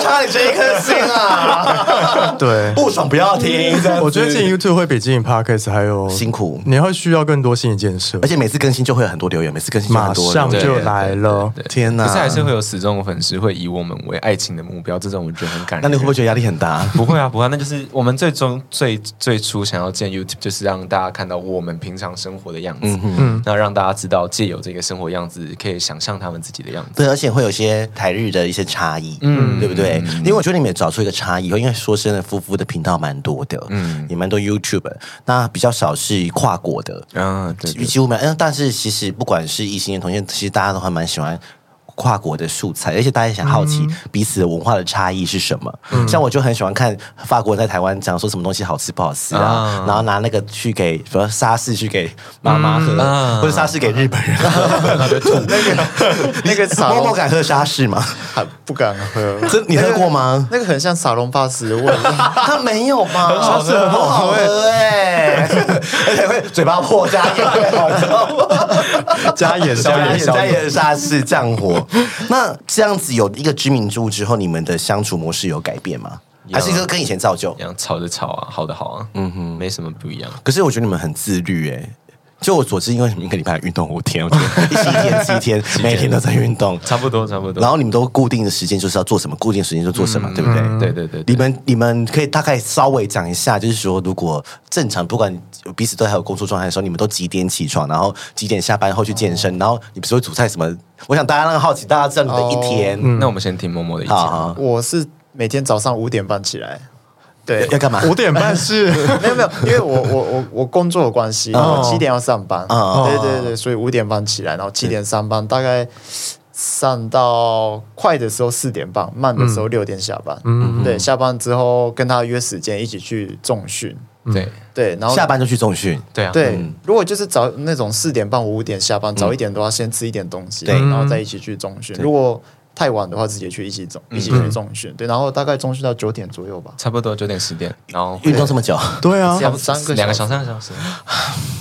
差你这一颗心啊！对，不爽不要听。我觉得进 YouTube 会比经营 Podcast 还有辛苦，你会需要更多心理建设，而且每次更新就会有很多留言，每次更新。马上就来了！天哪！可是还是会有死忠的粉丝会以我们为爱情的目标，这种我觉得很感人。那你会不会觉得压力很大？不会啊，不会。那就是我们最终最最初想要建 YouTube，就是让大家看到我们平常生活的样子。嗯嗯。那让大家知道，借由这个生活样子，可以想象他们自己的样子。对，而且会有些台日的一些差异，嗯，对不对？因为我觉得你们也找出一个差异，因为说真的，夫妇的频道蛮多的，嗯，也蛮多 YouTube，那比较少是跨国的，嗯，对，几乎没有。嗯，但是其实不管是异性恋同性，其实大大家都还蛮喜欢跨国的素材，而且大家也想好奇彼此的文化的差异是什么。嗯、像我就很喜欢看法国人在台湾讲说什么东西好吃不好吃啊，嗯、然后拿那个去给，比如说沙士去给妈妈喝，嗯、或者沙士给日本人喝，嗯、那个那个默默敢喝沙士吗？还不敢喝。这你喝过吗？那个很像撒龙巴斯的味道，它没有吗？沙士很好喝哎，而且会嘴巴破加盐，加盐加盐加盐沙。士降火，那这样子有一个知名度之后，你们的相处模式有改变吗？还是说跟以前照旧？一样吵的吵啊，好的好啊，嗯哼，没什么不一样。可是我觉得你们很自律哎。就我所知，因为你们一个礼拜运动五天，我觉得七天 七天，每天都在运动，差不多差不多。然后你们都固定的时间就是要做什么，固定时间就做什么，对不对？对对对。你们你们可以大概稍微讲一下，就是说如果正常，不管彼此都还有工作状态的时候，你们都几点起床，然后几点下班后去健身，然后你不是会煮菜什么？我想大家那个好奇，大家知道你的一天。那我们先听默默的意见。我是每天早上五点半起来。对，要干嘛？五点半是。没有没有，因为我我我我工作的关系，我七点要上班，对对对，所以五点半起来，然后七点上班，大概上到快的时候四点半，慢的时候六点下班。嗯，对，下班之后跟他约时间一起去重训。对。对，然后下班就去重训。对啊，对，如果就是早那种四点半五点下班，早一点的话，先吃一点东西，然后再一起去重训。如果太晚的话，直接去一起走，一起去中训，对，然后大概中训到九点左右吧，差不多九点十点，然后运动这么久，对啊，两三个两个小时，三个小时，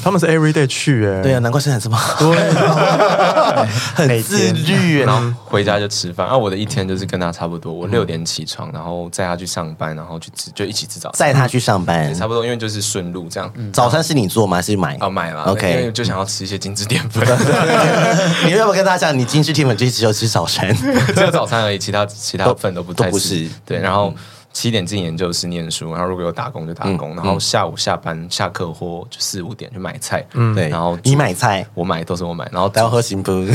他们是 every day 去，哎，对啊，难怪身材这么 好，对，很自律，然后回家就吃饭，啊，我的一天就是跟他差不多，我六点起床，然后载他去上班，然后去吃，就一起吃早餐，载他去上班，差不多，因为就是顺路这样。早餐是你做吗？还是买？哦，买了，OK，因为就想要吃一些精致淀粉。你要不要跟大家讲，你精致淀粉就只有吃早餐，只有早餐而已。其他其他份都不太是，对，然后七点进研究室念书，然后如果有打工就打工，然后下午下班下课或就四五点去买菜，嗯，对，然后你买菜，我买都是我买，然后还要喝行不，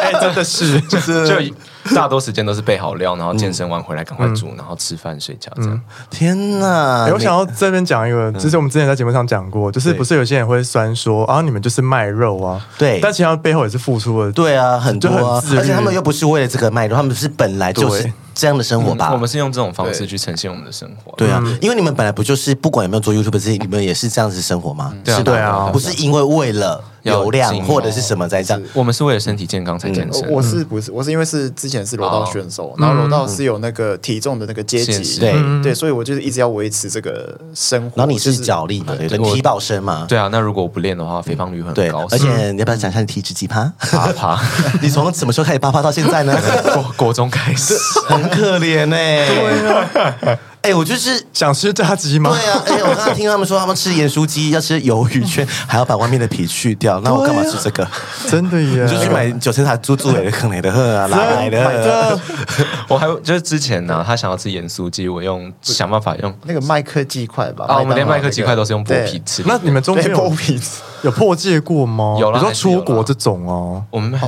哎，真的是，就是就 大多时间都是备好料，然后健身完回来赶快煮，然后吃饭睡觉这样。天哪！我想要这边讲一个，就是我们之前在节目上讲过，就是不是有些人会酸说啊，你们就是卖肉啊，对，但其实背后也是付出了，对啊，很多，而且他们又不是为了这个卖肉，他们是本来就是。这样的生活吧，我们是用这种方式去呈现我们的生活。对。啊，因为你们本来不就是不管有没有做 YouTube，你们也是这样子生活吗？是对啊，不是因为为了流量或者是什么在这样？我们是为了身体健康才健身。我是不是我是因为是之前是柔道选手，然后柔道是有那个体重的那个阶级，对对，所以我就是一直要维持这个生活。然后你是脚力嘛，对，体爆身嘛，对啊。那如果我不练的话，肥胖率很高。而且你要不要讲一下你体脂几趴？八趴。你从什么时候开始八趴到现在呢？国国中开始，很可怜哎。对啊。哎，我就是想吃炸鸡吗？对啊，哎，我刚刚听他们说，他们吃盐酥鸡要吃鱿鱼圈，还要把外面的皮去掉。那我干嘛吃这个？真的耶！就去买九层塔猪猪的坑来的喝啊，哪来的？我还就是之前呢，他想要吃盐酥鸡，我用想办法用那个麦克鸡块吧。啊，我们连麦克鸡块都是用剥皮吃。那你们中间有剥皮有破戒过吗？有了，比如说出国这种哦。我们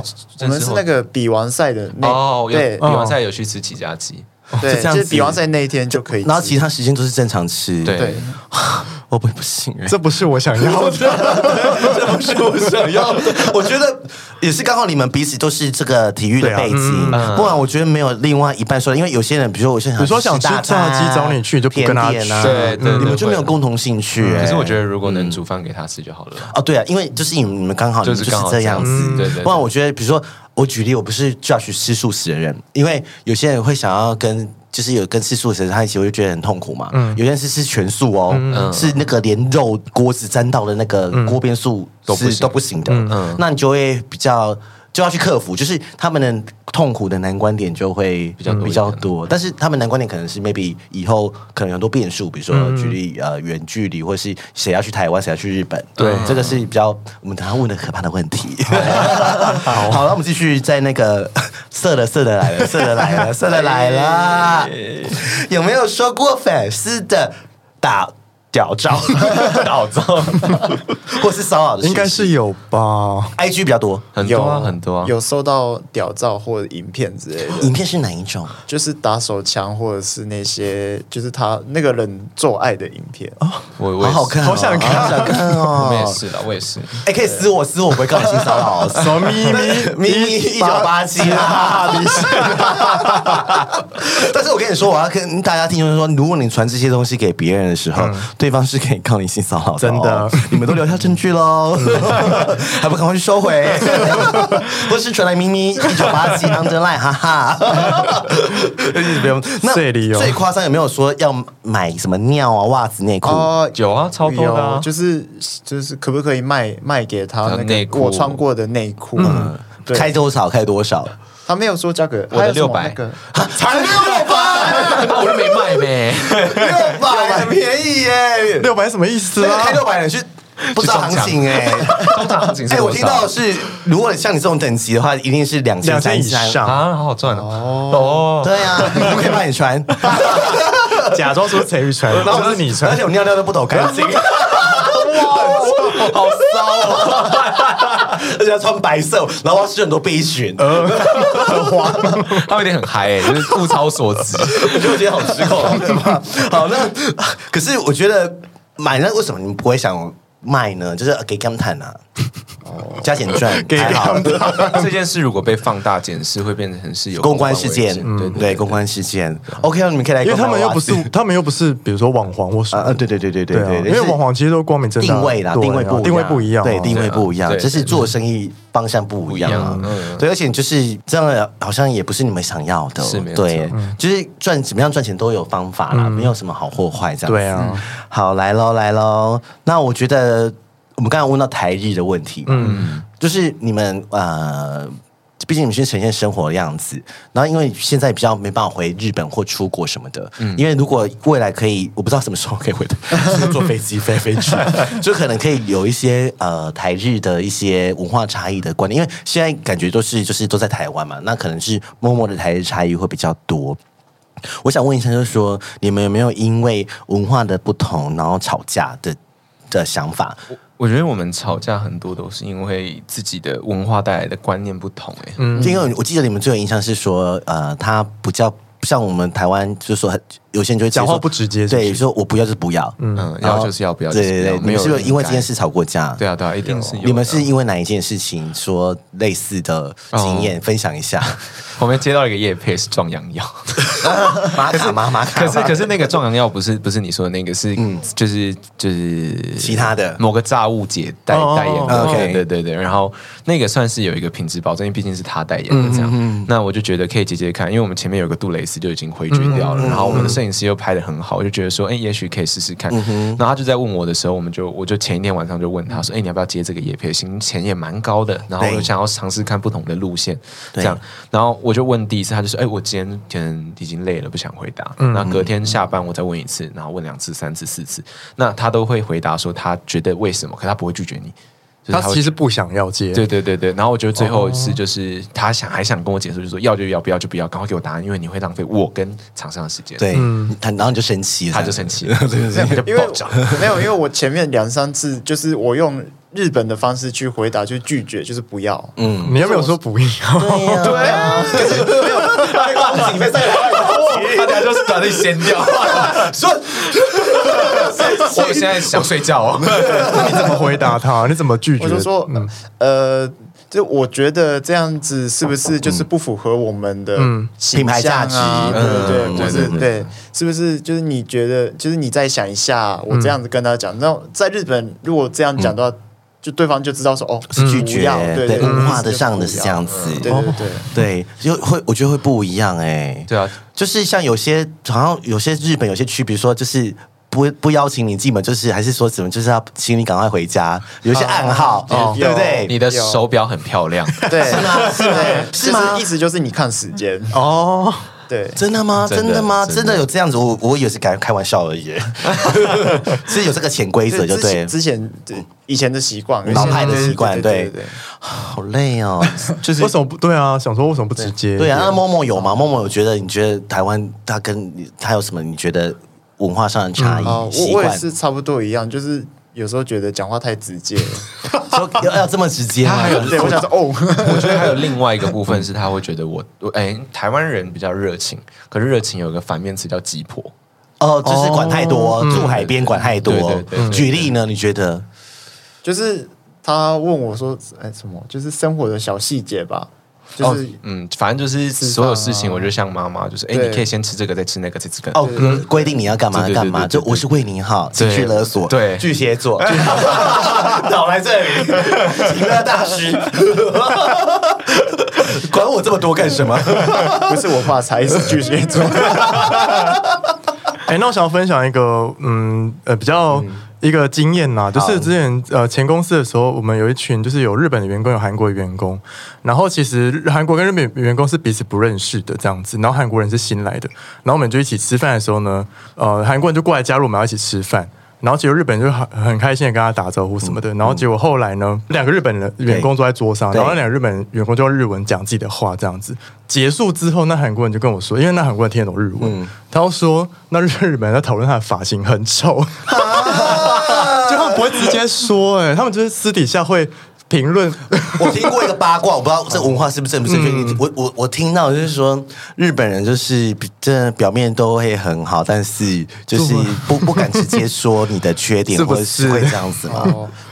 我们是那个比完赛的那哦，对，比完赛有去吃起家鸡。对，就是比方赛那一天就可以，然后其他时间都是正常吃。对，我不不行，这不是我想要的，这不是我想要的。我觉得也是刚好你们彼此都是这个体育的背景，不然我觉得没有另外一半说，因为有些人，比如说我现在，比如说想吃炸鸡找你去，就不跟他去啊，对，你们就没有共同兴趣。可是我觉得如果能煮饭给他吃就好了。哦，对啊，因为就是你们刚好就是这样子，对对。不然我觉得，比如说。我举例，我不是 judge 吃素食的人，因为有些人会想要跟，就是有跟吃素食的人在一起，我就觉得很痛苦嘛。嗯，有些人是吃全素哦，嗯、是那个连肉锅子沾到的那个锅边素是都不行的。嗯，嗯那你就会比较。就要去克服，就是他们的痛苦的难关点就会比较比较多，但是他们难关点可能是 maybe 以后可能有很多变数，比如说距离呃远距离，或是谁要去台湾，谁要去日本，对，这个是比较我们等下问的可怕的问题。好，好，那我们继续在那个 色的 色的来了，色的来了，色的来了，有没有说过粉丝的打？屌照、屌照，或是骚扰的，应该是有吧？IG 比较多，很多，很多，有收到屌照或影片之类的。影片是哪一种？就是打手枪，或者是那些，就是他那个人做爱的影片。哦，我好好看，好想看，好想看哦！我也是的，我也是。哎，可以私我私我，不会告你性骚扰。什么咪咪咪咪一九八七啊！但是我跟你说，我要跟大家听就是说，如果你传这些东西给别人的时候，对方是可以告你性骚扰的，真的，你们都留下证据喽，还不赶快去收回？不是传来咪咪一九八七 underline 哈哈，不用。那最夸张有没有说要买什么尿啊、袜子、内裤？有啊，超多的，就是就是可不可以卖卖给他那个我穿过的内裤？开多少？开多少？他没有说价格，我的六百，才六百。我都没卖呗，六百很便宜耶，六百什么意思啊？开六百你去不知道行情哎，通常行情哎，我听到的是，如果像你这种等级的话，一定是两千三以上。啊，好好赚哦。哦，对呀，我可以帮你穿，假装说谁穿，然后是你穿，而且我尿尿都不抖干净，哇，好骚哦！而且要穿白色，然后是很多 B 群，很花，他有点很嗨哎，就是物超所值，我觉得今天好失控，对吧？好，那可是我觉得买那为什么你们不会想卖呢？就是给他们谈啊。加减赚，给好。这件事如果被放大检视，会变成是有公关事件，对对，公关事件。OK，你们可以来，因为他们又不是，他们又不是，比如说网黄或什么，对对对对对对，因为网黄其实都光明正大，定位啦，定位不定位不一样，对，定位不一样，就是做生意方向不一样啊。对，而且就是这样，好像也不是你们想要的，对，就是赚怎么样赚钱都有方法啦，没有什么好或坏这样。对啊，好，来喽来喽，那我觉得。我们刚刚问到台日的问题，嗯，就是你们呃，毕竟你们是呈现生活的样子，然后因为现在比较没办法回日本或出国什么的，嗯，因为如果未来可以，我不知道什么时候可以回的，坐飞机飞飞去，就可能可以有一些呃台日的一些文化差异的观念，因为现在感觉都是就是都在台湾嘛，那可能是默默的台日差异会比较多。我想问一下，就是说你们有没有因为文化的不同然后吵架的的想法？我觉得我们吵架很多都是因为自己的文化带来的观念不同，哎，嗯，因为我记得你们最有印象是说，呃，他不叫像我们台湾，就是说有些人就会讲话不直接是不是，对，说我不要就是不要，嗯，要就是要，不要对对对，是不要，没有你们是不是因为这件事？吵过架？对啊，对啊，一定是有的。你们是因为哪一件事情说类似的经验分享一下？我们接到一个叶配是壮阳药，马卡吗？玛卡？可是可是那个壮阳药不是不是你说的那个，是就是就是其他的某个炸物姐代代言的。OK 对对对，然后那个算是有一个品质保证，因为毕竟是他代言的这样。那我就觉得可以接接看，因为我们前面有个杜蕾斯就已经回绝掉了，然后我们的摄影师又拍的很好，我就觉得说，哎，也许可以试试看。然后他就在问我的时候，我们就我就前一天晚上就问他说，哎，你要不要接这个也配？行，钱也蛮高的，然后我就想要尝试看不同的路线，这样。然后我就问第一次，他就说，哎，我今天可能已经累了，不想回答。那隔天下班我再问一次，然后问两次、三次、四次，那他都会回答说他觉得为什么，可他不会拒绝你。他其实不想要接，对对对对，然后我觉得最后一次就是他想还想跟我解释，就是说要就要，不要就不要，赶快给我答案，因为你会浪费我跟厂商的时间。对，他然后你就生气了，他就生气了，对对对，因为 没有，因为我前面两三次就是我用日本的方式去回答，就拒绝，就是不要。嗯，你有没有说不要？对 啊，可是没有，那个光景被在大家就是把你掀掉，说。我现在想睡觉哦。那你怎么回答他？你怎么拒绝？我就说，呃，就我觉得这样子是不是就是不符合我们的品牌价值？对对对，或是对，是不是就是你觉得，就是你再想一下，我这样子跟他讲，那在日本如果这样讲的话，就对方就知道说，哦，是拒绝，对文化的上的是这样子，对对对对，就会我觉得会不一样哎，对啊，就是像有些好像有些日本有些区，比如说就是。不不邀请你进门，就是还是说什么，就是要请你赶快回家，有一些暗号，对不对？你的手表很漂亮，对，是吗？是吗？是吗？意思就是你看时间哦，对，真的吗？真的吗？真的有这样子？我我以为是开开玩笑而已，是有这个潜规则，就对。之前以前的习惯，老派的习惯，对对对。好累哦，就是为什么不对啊？想说为什么不直接？对啊，那默默有吗？默默有觉得？你觉得台湾他跟他有什么？你觉得？文化上的差异，我我也是差不多一样，就是有时候觉得讲话太直接了，说 要要这么直接。还有，对我想说，哦，我觉得还有另外一个部分是，他会觉得我，哎，台湾人比较热情，可是热情有个反面词叫急迫，哦，就是管太多，住海边管太多。举例呢？你觉得？就是他问我说，哎，什么？就是生活的小细节吧。就是嗯，反正就是所有事情，我就像妈妈，就是哎，你可以先吃这个，再吃那个，再吃个。哦，规定你要干嘛干嘛，就我是为你好，情绪勒索，对，巨蟹座，倒来这里，情勒大师，管我这么多干什么？不是我发财，是巨蟹座。哎，那我想要分享一个，嗯，呃，比较。一个经验呐，就是之前呃前公司的时候，我们有一群就是有日本的员工，有韩国的员工。然后其实韩国跟日本员工是彼此不认识的这样子。然后韩国人是新来的，然后我们就一起吃饭的时候呢，呃韩国人就过来加入我们要一起吃饭。然后结果日本人就很很开心的跟他打招呼什么的。然后结果后来呢，两个日本人员工坐在桌上，然后两个日本员工就用日文讲自己的话这样子。结束之后，那韩国人就跟我说，因为那韩国人听得懂日文，他说那日日本人在讨论他的发型很丑。就他们不会直接说，哎，他们就是私底下会评论。我听过一个八卦，我不知道这文化是不是正不正确。我我我听到就是说，日本人就是这表面都会很好，但是就是不不敢直接说你的缺点，或者是会这样子吗？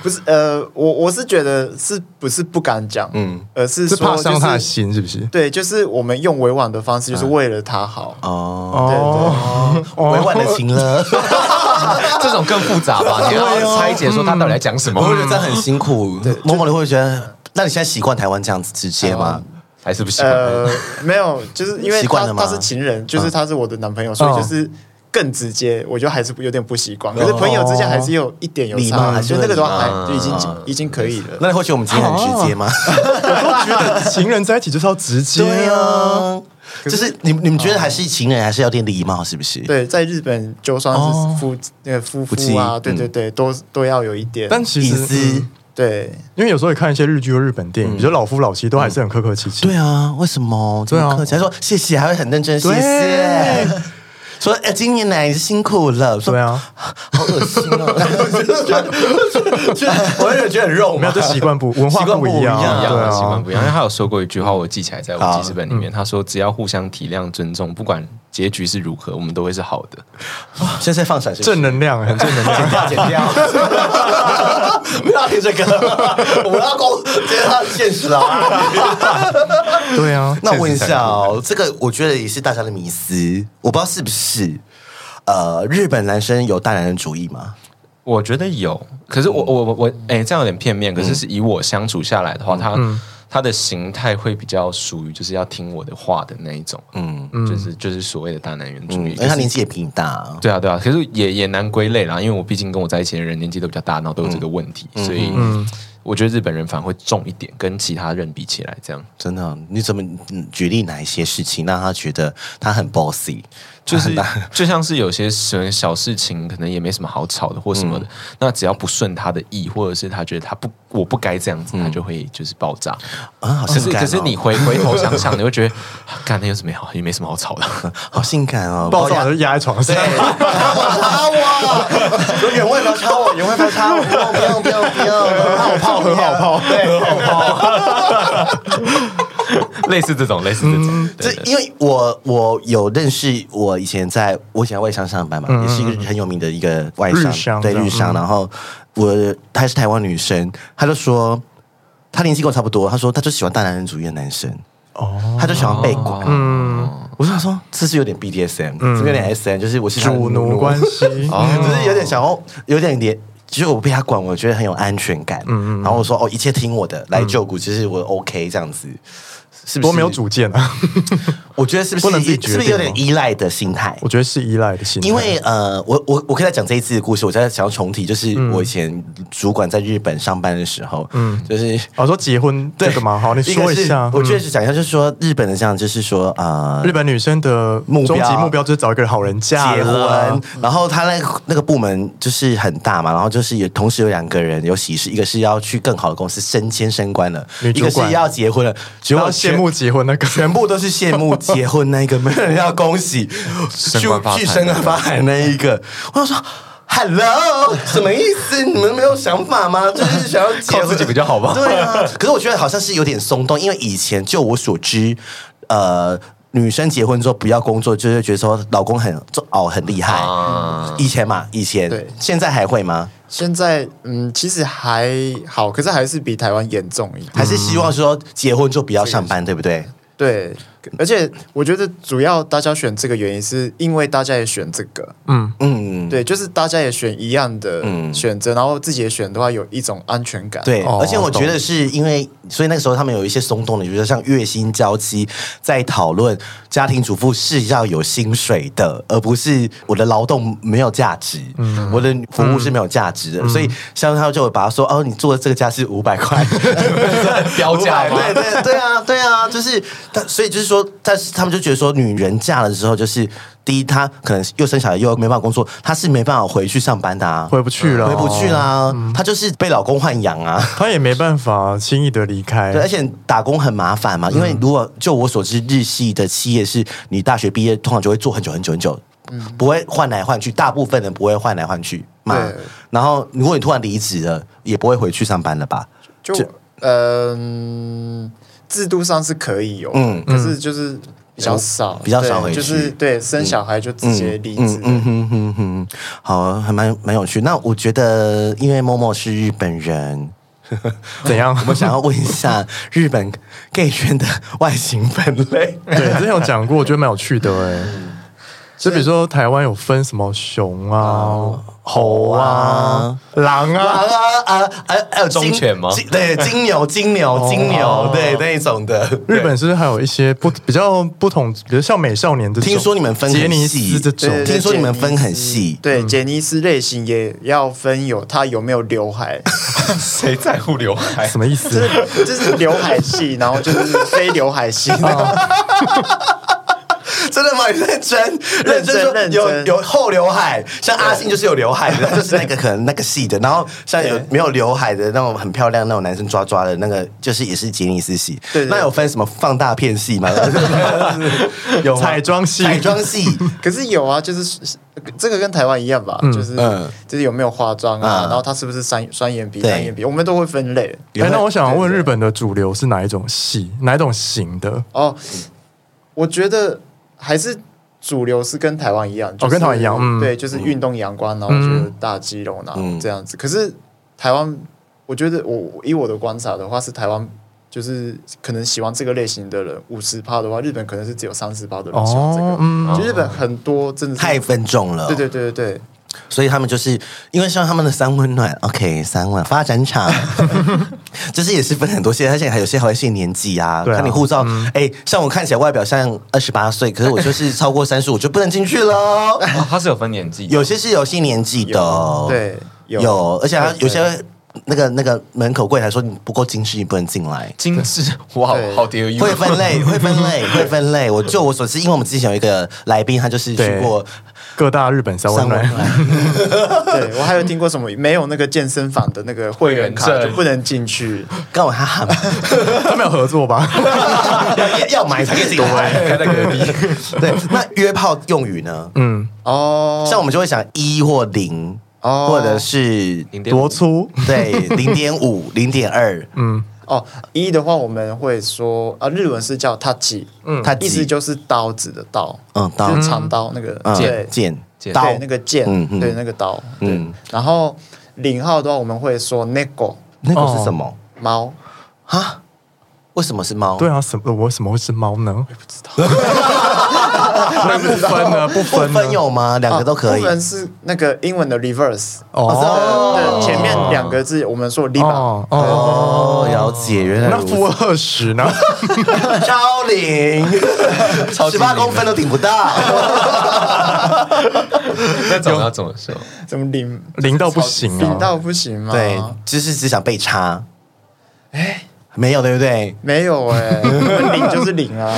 不是，呃，我我是觉得是不是不敢讲，嗯，而是说怕伤他的心，是不是？对，就是我们用委婉的方式，就是为了他好。哦，对对，委婉的情勒。这种更复杂吧？你要拆解说他到底在讲什么？我觉得这样很辛苦。某某你会觉得，那你现在习惯台湾这样子直接吗？还是不习惯？呃，没有，就是因为他他是情人，就是他是我的男朋友，所以就是更直接。我觉得还是有点不习惯。可是朋友之间还是有一点有差，就那个的话还就已经已经可以了。那你或许我们今天很直接吗？我都觉得情人在一起就是要直接啊。就是你你们觉得还是情人还是要点礼貌是不是？对，在日本就算是夫那个夫妇啊，对对对，都都要有一点。但其实对，因为有时候也看一些日剧或日本电影，比如老夫老妻都还是很客客气气。对啊，为什么？对啊，还说谢谢，还会很认真谢谢。说哎，今年来辛苦了。对啊，好恶心哦！我有点觉得很肉，没有，这习惯不文化不一样，对习惯不一样。因为他有说过一句话，我记起来在我记事本里面，他说只要互相体谅尊重，不管结局是如何，我们都会是好的。现在放闪是正能量，很正能量，剪掉，剪掉，不要听这个，我们要公，这是他的现实啊。对啊，那我问一下哦，这个我觉得也是大家的迷思，我不知道是不是。呃，日本男生有大男人主义吗？我觉得有，可是我我我我，哎、欸，这样有点片面。可是是以我相处下来的话，嗯、他、嗯、他的形态会比较属于就是要听我的话的那一种，嗯，就是就是所谓的大男人主义。因为、嗯、他年纪也比你大、啊，对啊对啊。可是也也难归类啦，因为我毕竟跟我在一起的人年纪都比较大，然后都有这个问题，嗯、所以我觉得日本人反而会重一点，跟其他人比起来，这样真的。你怎么举例哪一些事情让他觉得他很 bossy？就是 就像是有些什么小事情，可能也没什么好吵的，或什么的。嗯、那只要不顺他的意，或者是他觉得他不，我不该这样子，嗯、他就会就是爆炸啊。好性感哦、可是可是你回回头想想，你会觉得，干那有什么好，也没什么好吵的，好性感哦。爆炸就压在床上，有原味的插我，原味的插我，不用不用不用不用，很好泡很好泡，对，很好泡。类似这种，类似这种，这、嗯、因为我我有认识，我以前在我以前在外商上班嘛，嗯、也是一个很有名的一个外商，商对日商。然后我她还是台湾女生，她就说她年纪跟我差不多，她说她就喜欢大男人主义的男生，哦，他就喜欢被管。嗯，我想说这是有点 BDSM，这、个、有点 SM，就是我是主奴关系，哦、就是有点想要有点点，其实我被他管，我觉得很有安全感。嗯嗯，然后我说哦，一切听我的，来救股，其实我 OK 这样子。是不是多没有主见啊？我觉得是不是不能是不是有点依赖的心态？我觉得是依赖的心态。因为呃，我我我可以再讲这一次的故事。我在想要重提，就是我以前主管在日本上班的时候，嗯，就是我说结婚这个嘛，好，你说一下。我确实讲一下，就是说日本的这样，就是说呃，日本女生的目标终极目标就是找一个好人嫁结婚。然后他那个那个部门就是很大嘛，然后就是有同时有两个人有喜事，一个是要去更好的公司升迁升官了，一个是要结婚了，结果羡慕结婚那个，全部都是羡慕结婚那个。没有 人要恭喜，去去升官发财那一个，我就说，Hello，什么意思？你们没有想法吗？就是想要靠自己比较好吧？对啊，可是我觉得好像是有点松动，因为以前就我所知，呃，女生结婚之后不要工作，就是觉得说老公很哦很厉害。以前嘛，以前对，现在还会吗？现在嗯，其实还好，可是还是比台湾严重一点，还是希望说结婚就不要上班，对不对？对。而且我觉得主要大家选这个原因是因为大家也选这个，嗯嗯，对，就是大家也选一样的选择，嗯、然后自己也选的话有一种安全感。对，哦、而且我觉得是因为，所以那个时候他们有一些松动的，比如说像月薪娇妻在讨论家庭主妇是要有薪水的，而不是我的劳动没有价值，嗯、我的服务是没有价值的。嗯、所以像他就会把他说，哦，你做的这个价是五百块，标价对对对啊对啊，就是他，所以就是说。但是他们就觉得说，女人嫁了之后，就是第一，她可能又生小孩，又没办法工作，她是没办法回去上班的啊，回不去了，回不去啦。她就是被老公豢养啊，她也没办法轻易的离开。对，而且打工很麻烦嘛，因为如果就我所知，日系的企业是你大学毕业通常就会做很久很久很久，嗯，不会换来换去，大部分人不会换来换去嘛。然后如果你突然离职了，也不会回去上班了吧？就嗯。制度上是可以有，嗯，可是就是比较少，比较少回去，就是对生小孩就直接离职，嗯哼哼哼，好，还蛮蛮有趣。那我觉得，因为 Momo 是日本人，怎样？我想要问一下日本 gay 圈的外形分类。对，之前有讲过，我觉得蛮有趣的哎。就比如说台湾有分什么熊啊。猴啊，狼啊，啊啊，啊还有忠犬吗？对，金牛，金牛，金牛，对那一种的。日本是不是还有一些不比较不同，比如像美少年这种。听说你们分杰尼斯这种，听说你们分很细。对，杰尼斯类型也要分有他有没有刘海。谁在乎刘海？什么意思？就是就是刘海系，然后就是非刘海系。真的吗？你认真认真说，有有厚刘海，像阿信就是有刘海的，就是那个可能那个系的。然后像有没有刘海的那种很漂亮那种男生抓抓的那个，就是也是杰尼斯系。对，那有分什么放大片系吗？有彩妆系，彩妆系。可是有啊，就是这个跟台湾一样吧，就是就是有没有化妆啊？然后他是不是双双眼皮、单眼皮？我们都会分类。哎，那我想问日本的主流是哪一种系，哪一种型的？哦，我觉得。还是主流是跟台湾一样，就是、哦，跟台湾一样，嗯，对，就是运动阳光，然后就是大肌肉，然后这样子。可是台湾，我觉得我以我的观察的话，是台湾就是可能喜欢这个类型的人五十趴的话，日本可能是只有三十趴的人喜欢这个。哦嗯、就日本很多真的太分众了，对对对对对。所以他们就是因为像他们的三温暖，OK，三温发展场，就是也是分很多些，而且还有些还会限年纪啊，看、啊、你护照，哎、嗯。欸，像我看起来外表像二十八岁，可是我就是超过三十五就不能进去了。哦，他是有分年纪，有些是有限年纪的，对，有，有，而且他有些那个那个门口柜台说你不够精致，你不能进来。精致，哇，好低级，会分类，会分类，会分类。我就我所知，因为我们之前有一个来宾，他就是去过。各大日本三温暖，对，我还有听过什么没有那个健身房的那个会员卡就不能进去，刚好他喊，他没有合作吧？要买才可以进在隔壁。对，那约炮用语呢？嗯，哦，像我们就会想一或零，或者是多粗？对，零点五、零点二，嗯。哦，一的话我们会说啊，日文是叫タチ，嗯，它意思就是刀子的刀，嗯，刀长刀那个剑剑刀那个剑，对那个刀，嗯。然后零号的话我们会说ネコ，ネコ是什么？猫啊？为什么是猫？对啊，什么？我为什么会是猫呢？我也不知道。 那不分呢？不分，不分有吗？两个都可以。不分是那个英文的 reverse 哦，前面两个字我们说 liba 哦，了解，原来那负二十呢？超零，十八公分都顶不到。那怎么要怎么说？怎么零零到不行啊？零到不行吗？对，就是只想被插。哎。没有对不对？没有哎，零就是零啊，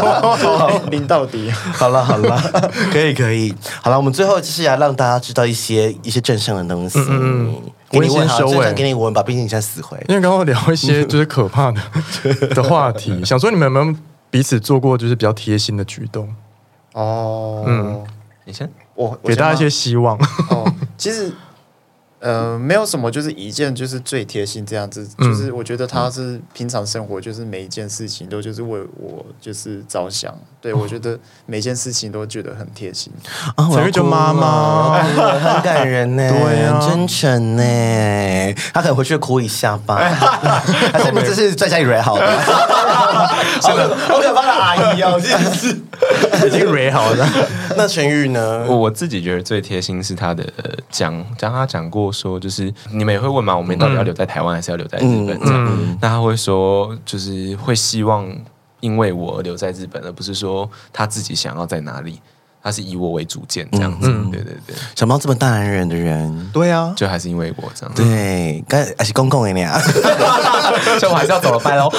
零到底。好了好了，可以可以。好了，我们最后就是要让大家知道一些一些正向的东西。嗯，给你问好，正向给你问吧，毕竟你现在死回。因为刚刚聊一些就是可怕的的话题，想说你们有没有彼此做过就是比较贴心的举动？哦，嗯，你先，我给大家一些希望。哦，其实。呃，没有什么，就是一件就是最贴心这样子，嗯、就是我觉得他是平常生活，就是每一件事情都就是为我就是着想，对我觉得每件事情都觉得很贴心。啊，我要就妈妈，很感人呢，对啊，真诚呢，他可能回去哭一下吧，还是你这是在家里 re 好 的？真的，好可怕的阿姨哦，真的是已经 re 好了。那陈玉呢？我自己觉得最贴心是他的讲，讲他讲过。说就是你们也会问嘛，我们到底要留在台湾还是要留在日本？那他会说，就是会希望因为我留在日本，而不是说他自己想要在哪里，他是以我为主见这样子。嗯、对对对，小猫这么大男人的人，对啊，就还是因为我这样。对，刚还是公公的呀，所以我还是要走了，拜喽。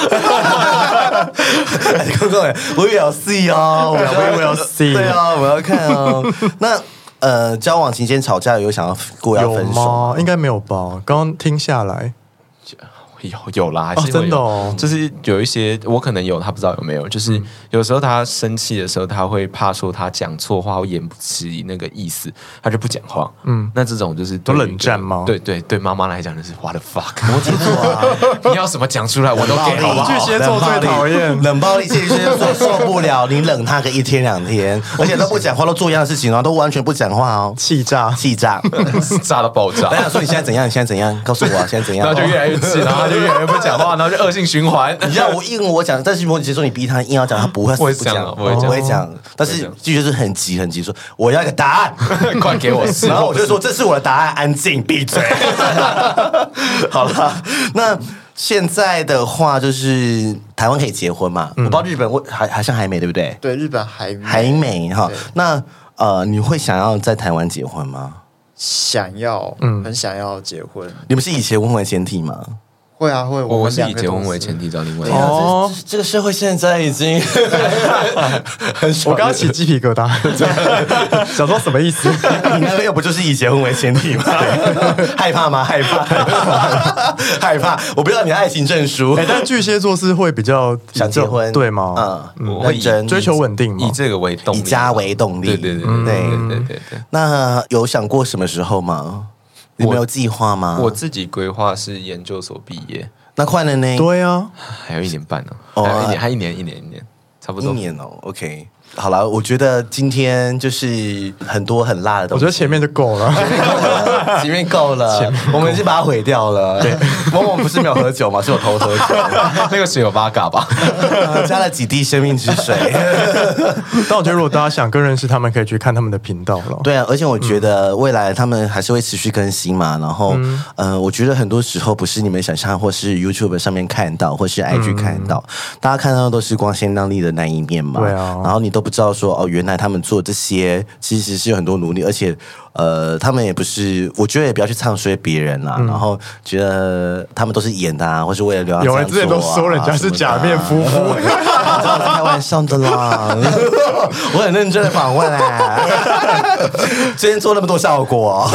公公的，我也要 see 哦，我也要 see，对啊，我要看哦，那。呃，交往期间吵架有想要过要分手吗？应该没有吧？刚刚听下来。有有啦，还是、哦、真的哦，就是有一些我可能有，他不知道有没有。就是有时候他生气的时候，他会怕说他讲错话或言不及那个意思，他就不讲话。嗯，那这种就是都冷战吗？对对对，妈妈来讲就是 what the fuck，摩羯座啊，你要什么讲出来，我都给好不好？巨蟹座最讨厌冷暴力，巨蟹座受不了你冷他个一天两天，而且都不讲话，都做一样的事情，然后都完全不讲话哦，气炸气炸，炸到爆炸。我想说你现在怎样？你现在怎样？告诉我啊，现在怎样？然后就越来越气，然后就越来越不讲话，然后就恶性循环。你知道我硬我讲，但是摩羯座你逼他硬要讲，他不会不讲，不会讲。但是巨蟹是很急很急，说我要一个答案，快给我。然后我就说这是我的答案，安静闭嘴。好了，那现在的话就是台湾可以结婚嘛？我不知道日本我还好像还没，对不对？对，日本还没还没哈。那呃，你会想要在台湾结婚吗？想要，嗯，很想要结婚。你们是以结婚为前提吗？会啊会，我是以结婚为前提找另外一半。哦，这个社会现在已经 很爽。我刚刚起鸡皮疙瘩，想说什么意思？你那个又不就是以结婚为前提吗？害怕吗？害怕，害怕。我不知道你的爱情证书。哎，但巨蟹座是会比较想结婚，对吗？嗯，认真追求稳定，以这个为动力，以家为动力。对对对对对对对。那有想过什么时候吗？你没有计划吗？我自己规划是研究所毕业，那快了呢？对啊，还有一年半呢，还有一年，还一年，一年，一年，差不多一年哦。OK，好了，我觉得今天就是很多很辣的东西。我觉得前面就够了，前面够了，够了我们已经把它毁掉了。对，某某不是没有喝酒吗？是我偷喝酒，那个水有八嘎吧？加了几滴生命之水。但我觉得，如果大家想更认识他们，可以去看他们的频道了。对啊，而且我觉得未来他们还是会持续更新嘛。然后，嗯、呃，我觉得很多时候不是你们想象，或是 YouTube 上面看到，或是 IG 看到，嗯、大家看到的都是光鲜亮丽的那一面嘛。对啊，然后你都不知道说哦，原来他们做这些其实是有很多努力，而且呃，他们也不是，我觉得也不要去唱衰别人啦。嗯、然后觉得他们都是演的啊，或是为了流量、啊。有人之前都说人家是假面夫妇，开玩笑的啦。我很认真的访问哎，今天做那么多效果。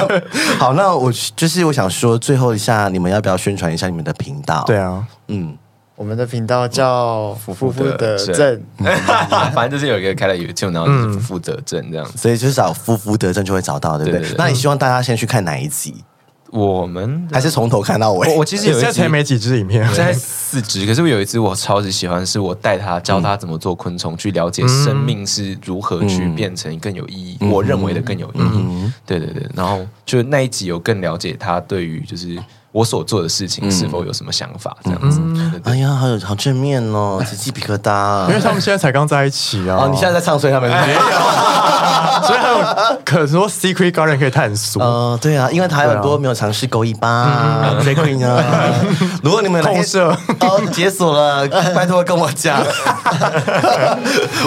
好，那我就是我想说，最后一下，你们要不要宣传一下你们的频道？对啊，嗯。我们的频道叫“夫妇得正”，反正就是有一个开了 YouTube，然后就是“夫妇得正”这样子，所以就是找“夫妇得正”就会找到，对不对？那你希望大家先去看哪一集？我们还是从头看到尾？我其实有一集才没几支影片，现在四支。可是我有一支我超级喜欢，是我带他教他怎么做昆虫，去了解生命是如何去变成更有意义。我认为的更有意义。对对对，然后就那一集有更了解他对于就是。我所做的事情是否有什么想法？这样子，哎呀，好有好正面哦，起鸡皮疙瘩。因为他们现在才刚在一起啊！哦，你现在在唱衰他们？没有，所以还有可说 Secret Garden 可以探索。呃，对啊，因为他有很多没有尝试勾一吧，Secret 呢？如果你们空设哦解锁了，拜托跟我讲，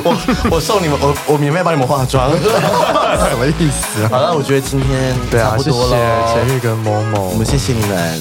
我我送你们，我我免费帮你们化妆，什么意思？好了，我觉得今天差不多了。谢谢钱玉跟某某，我们谢谢你们。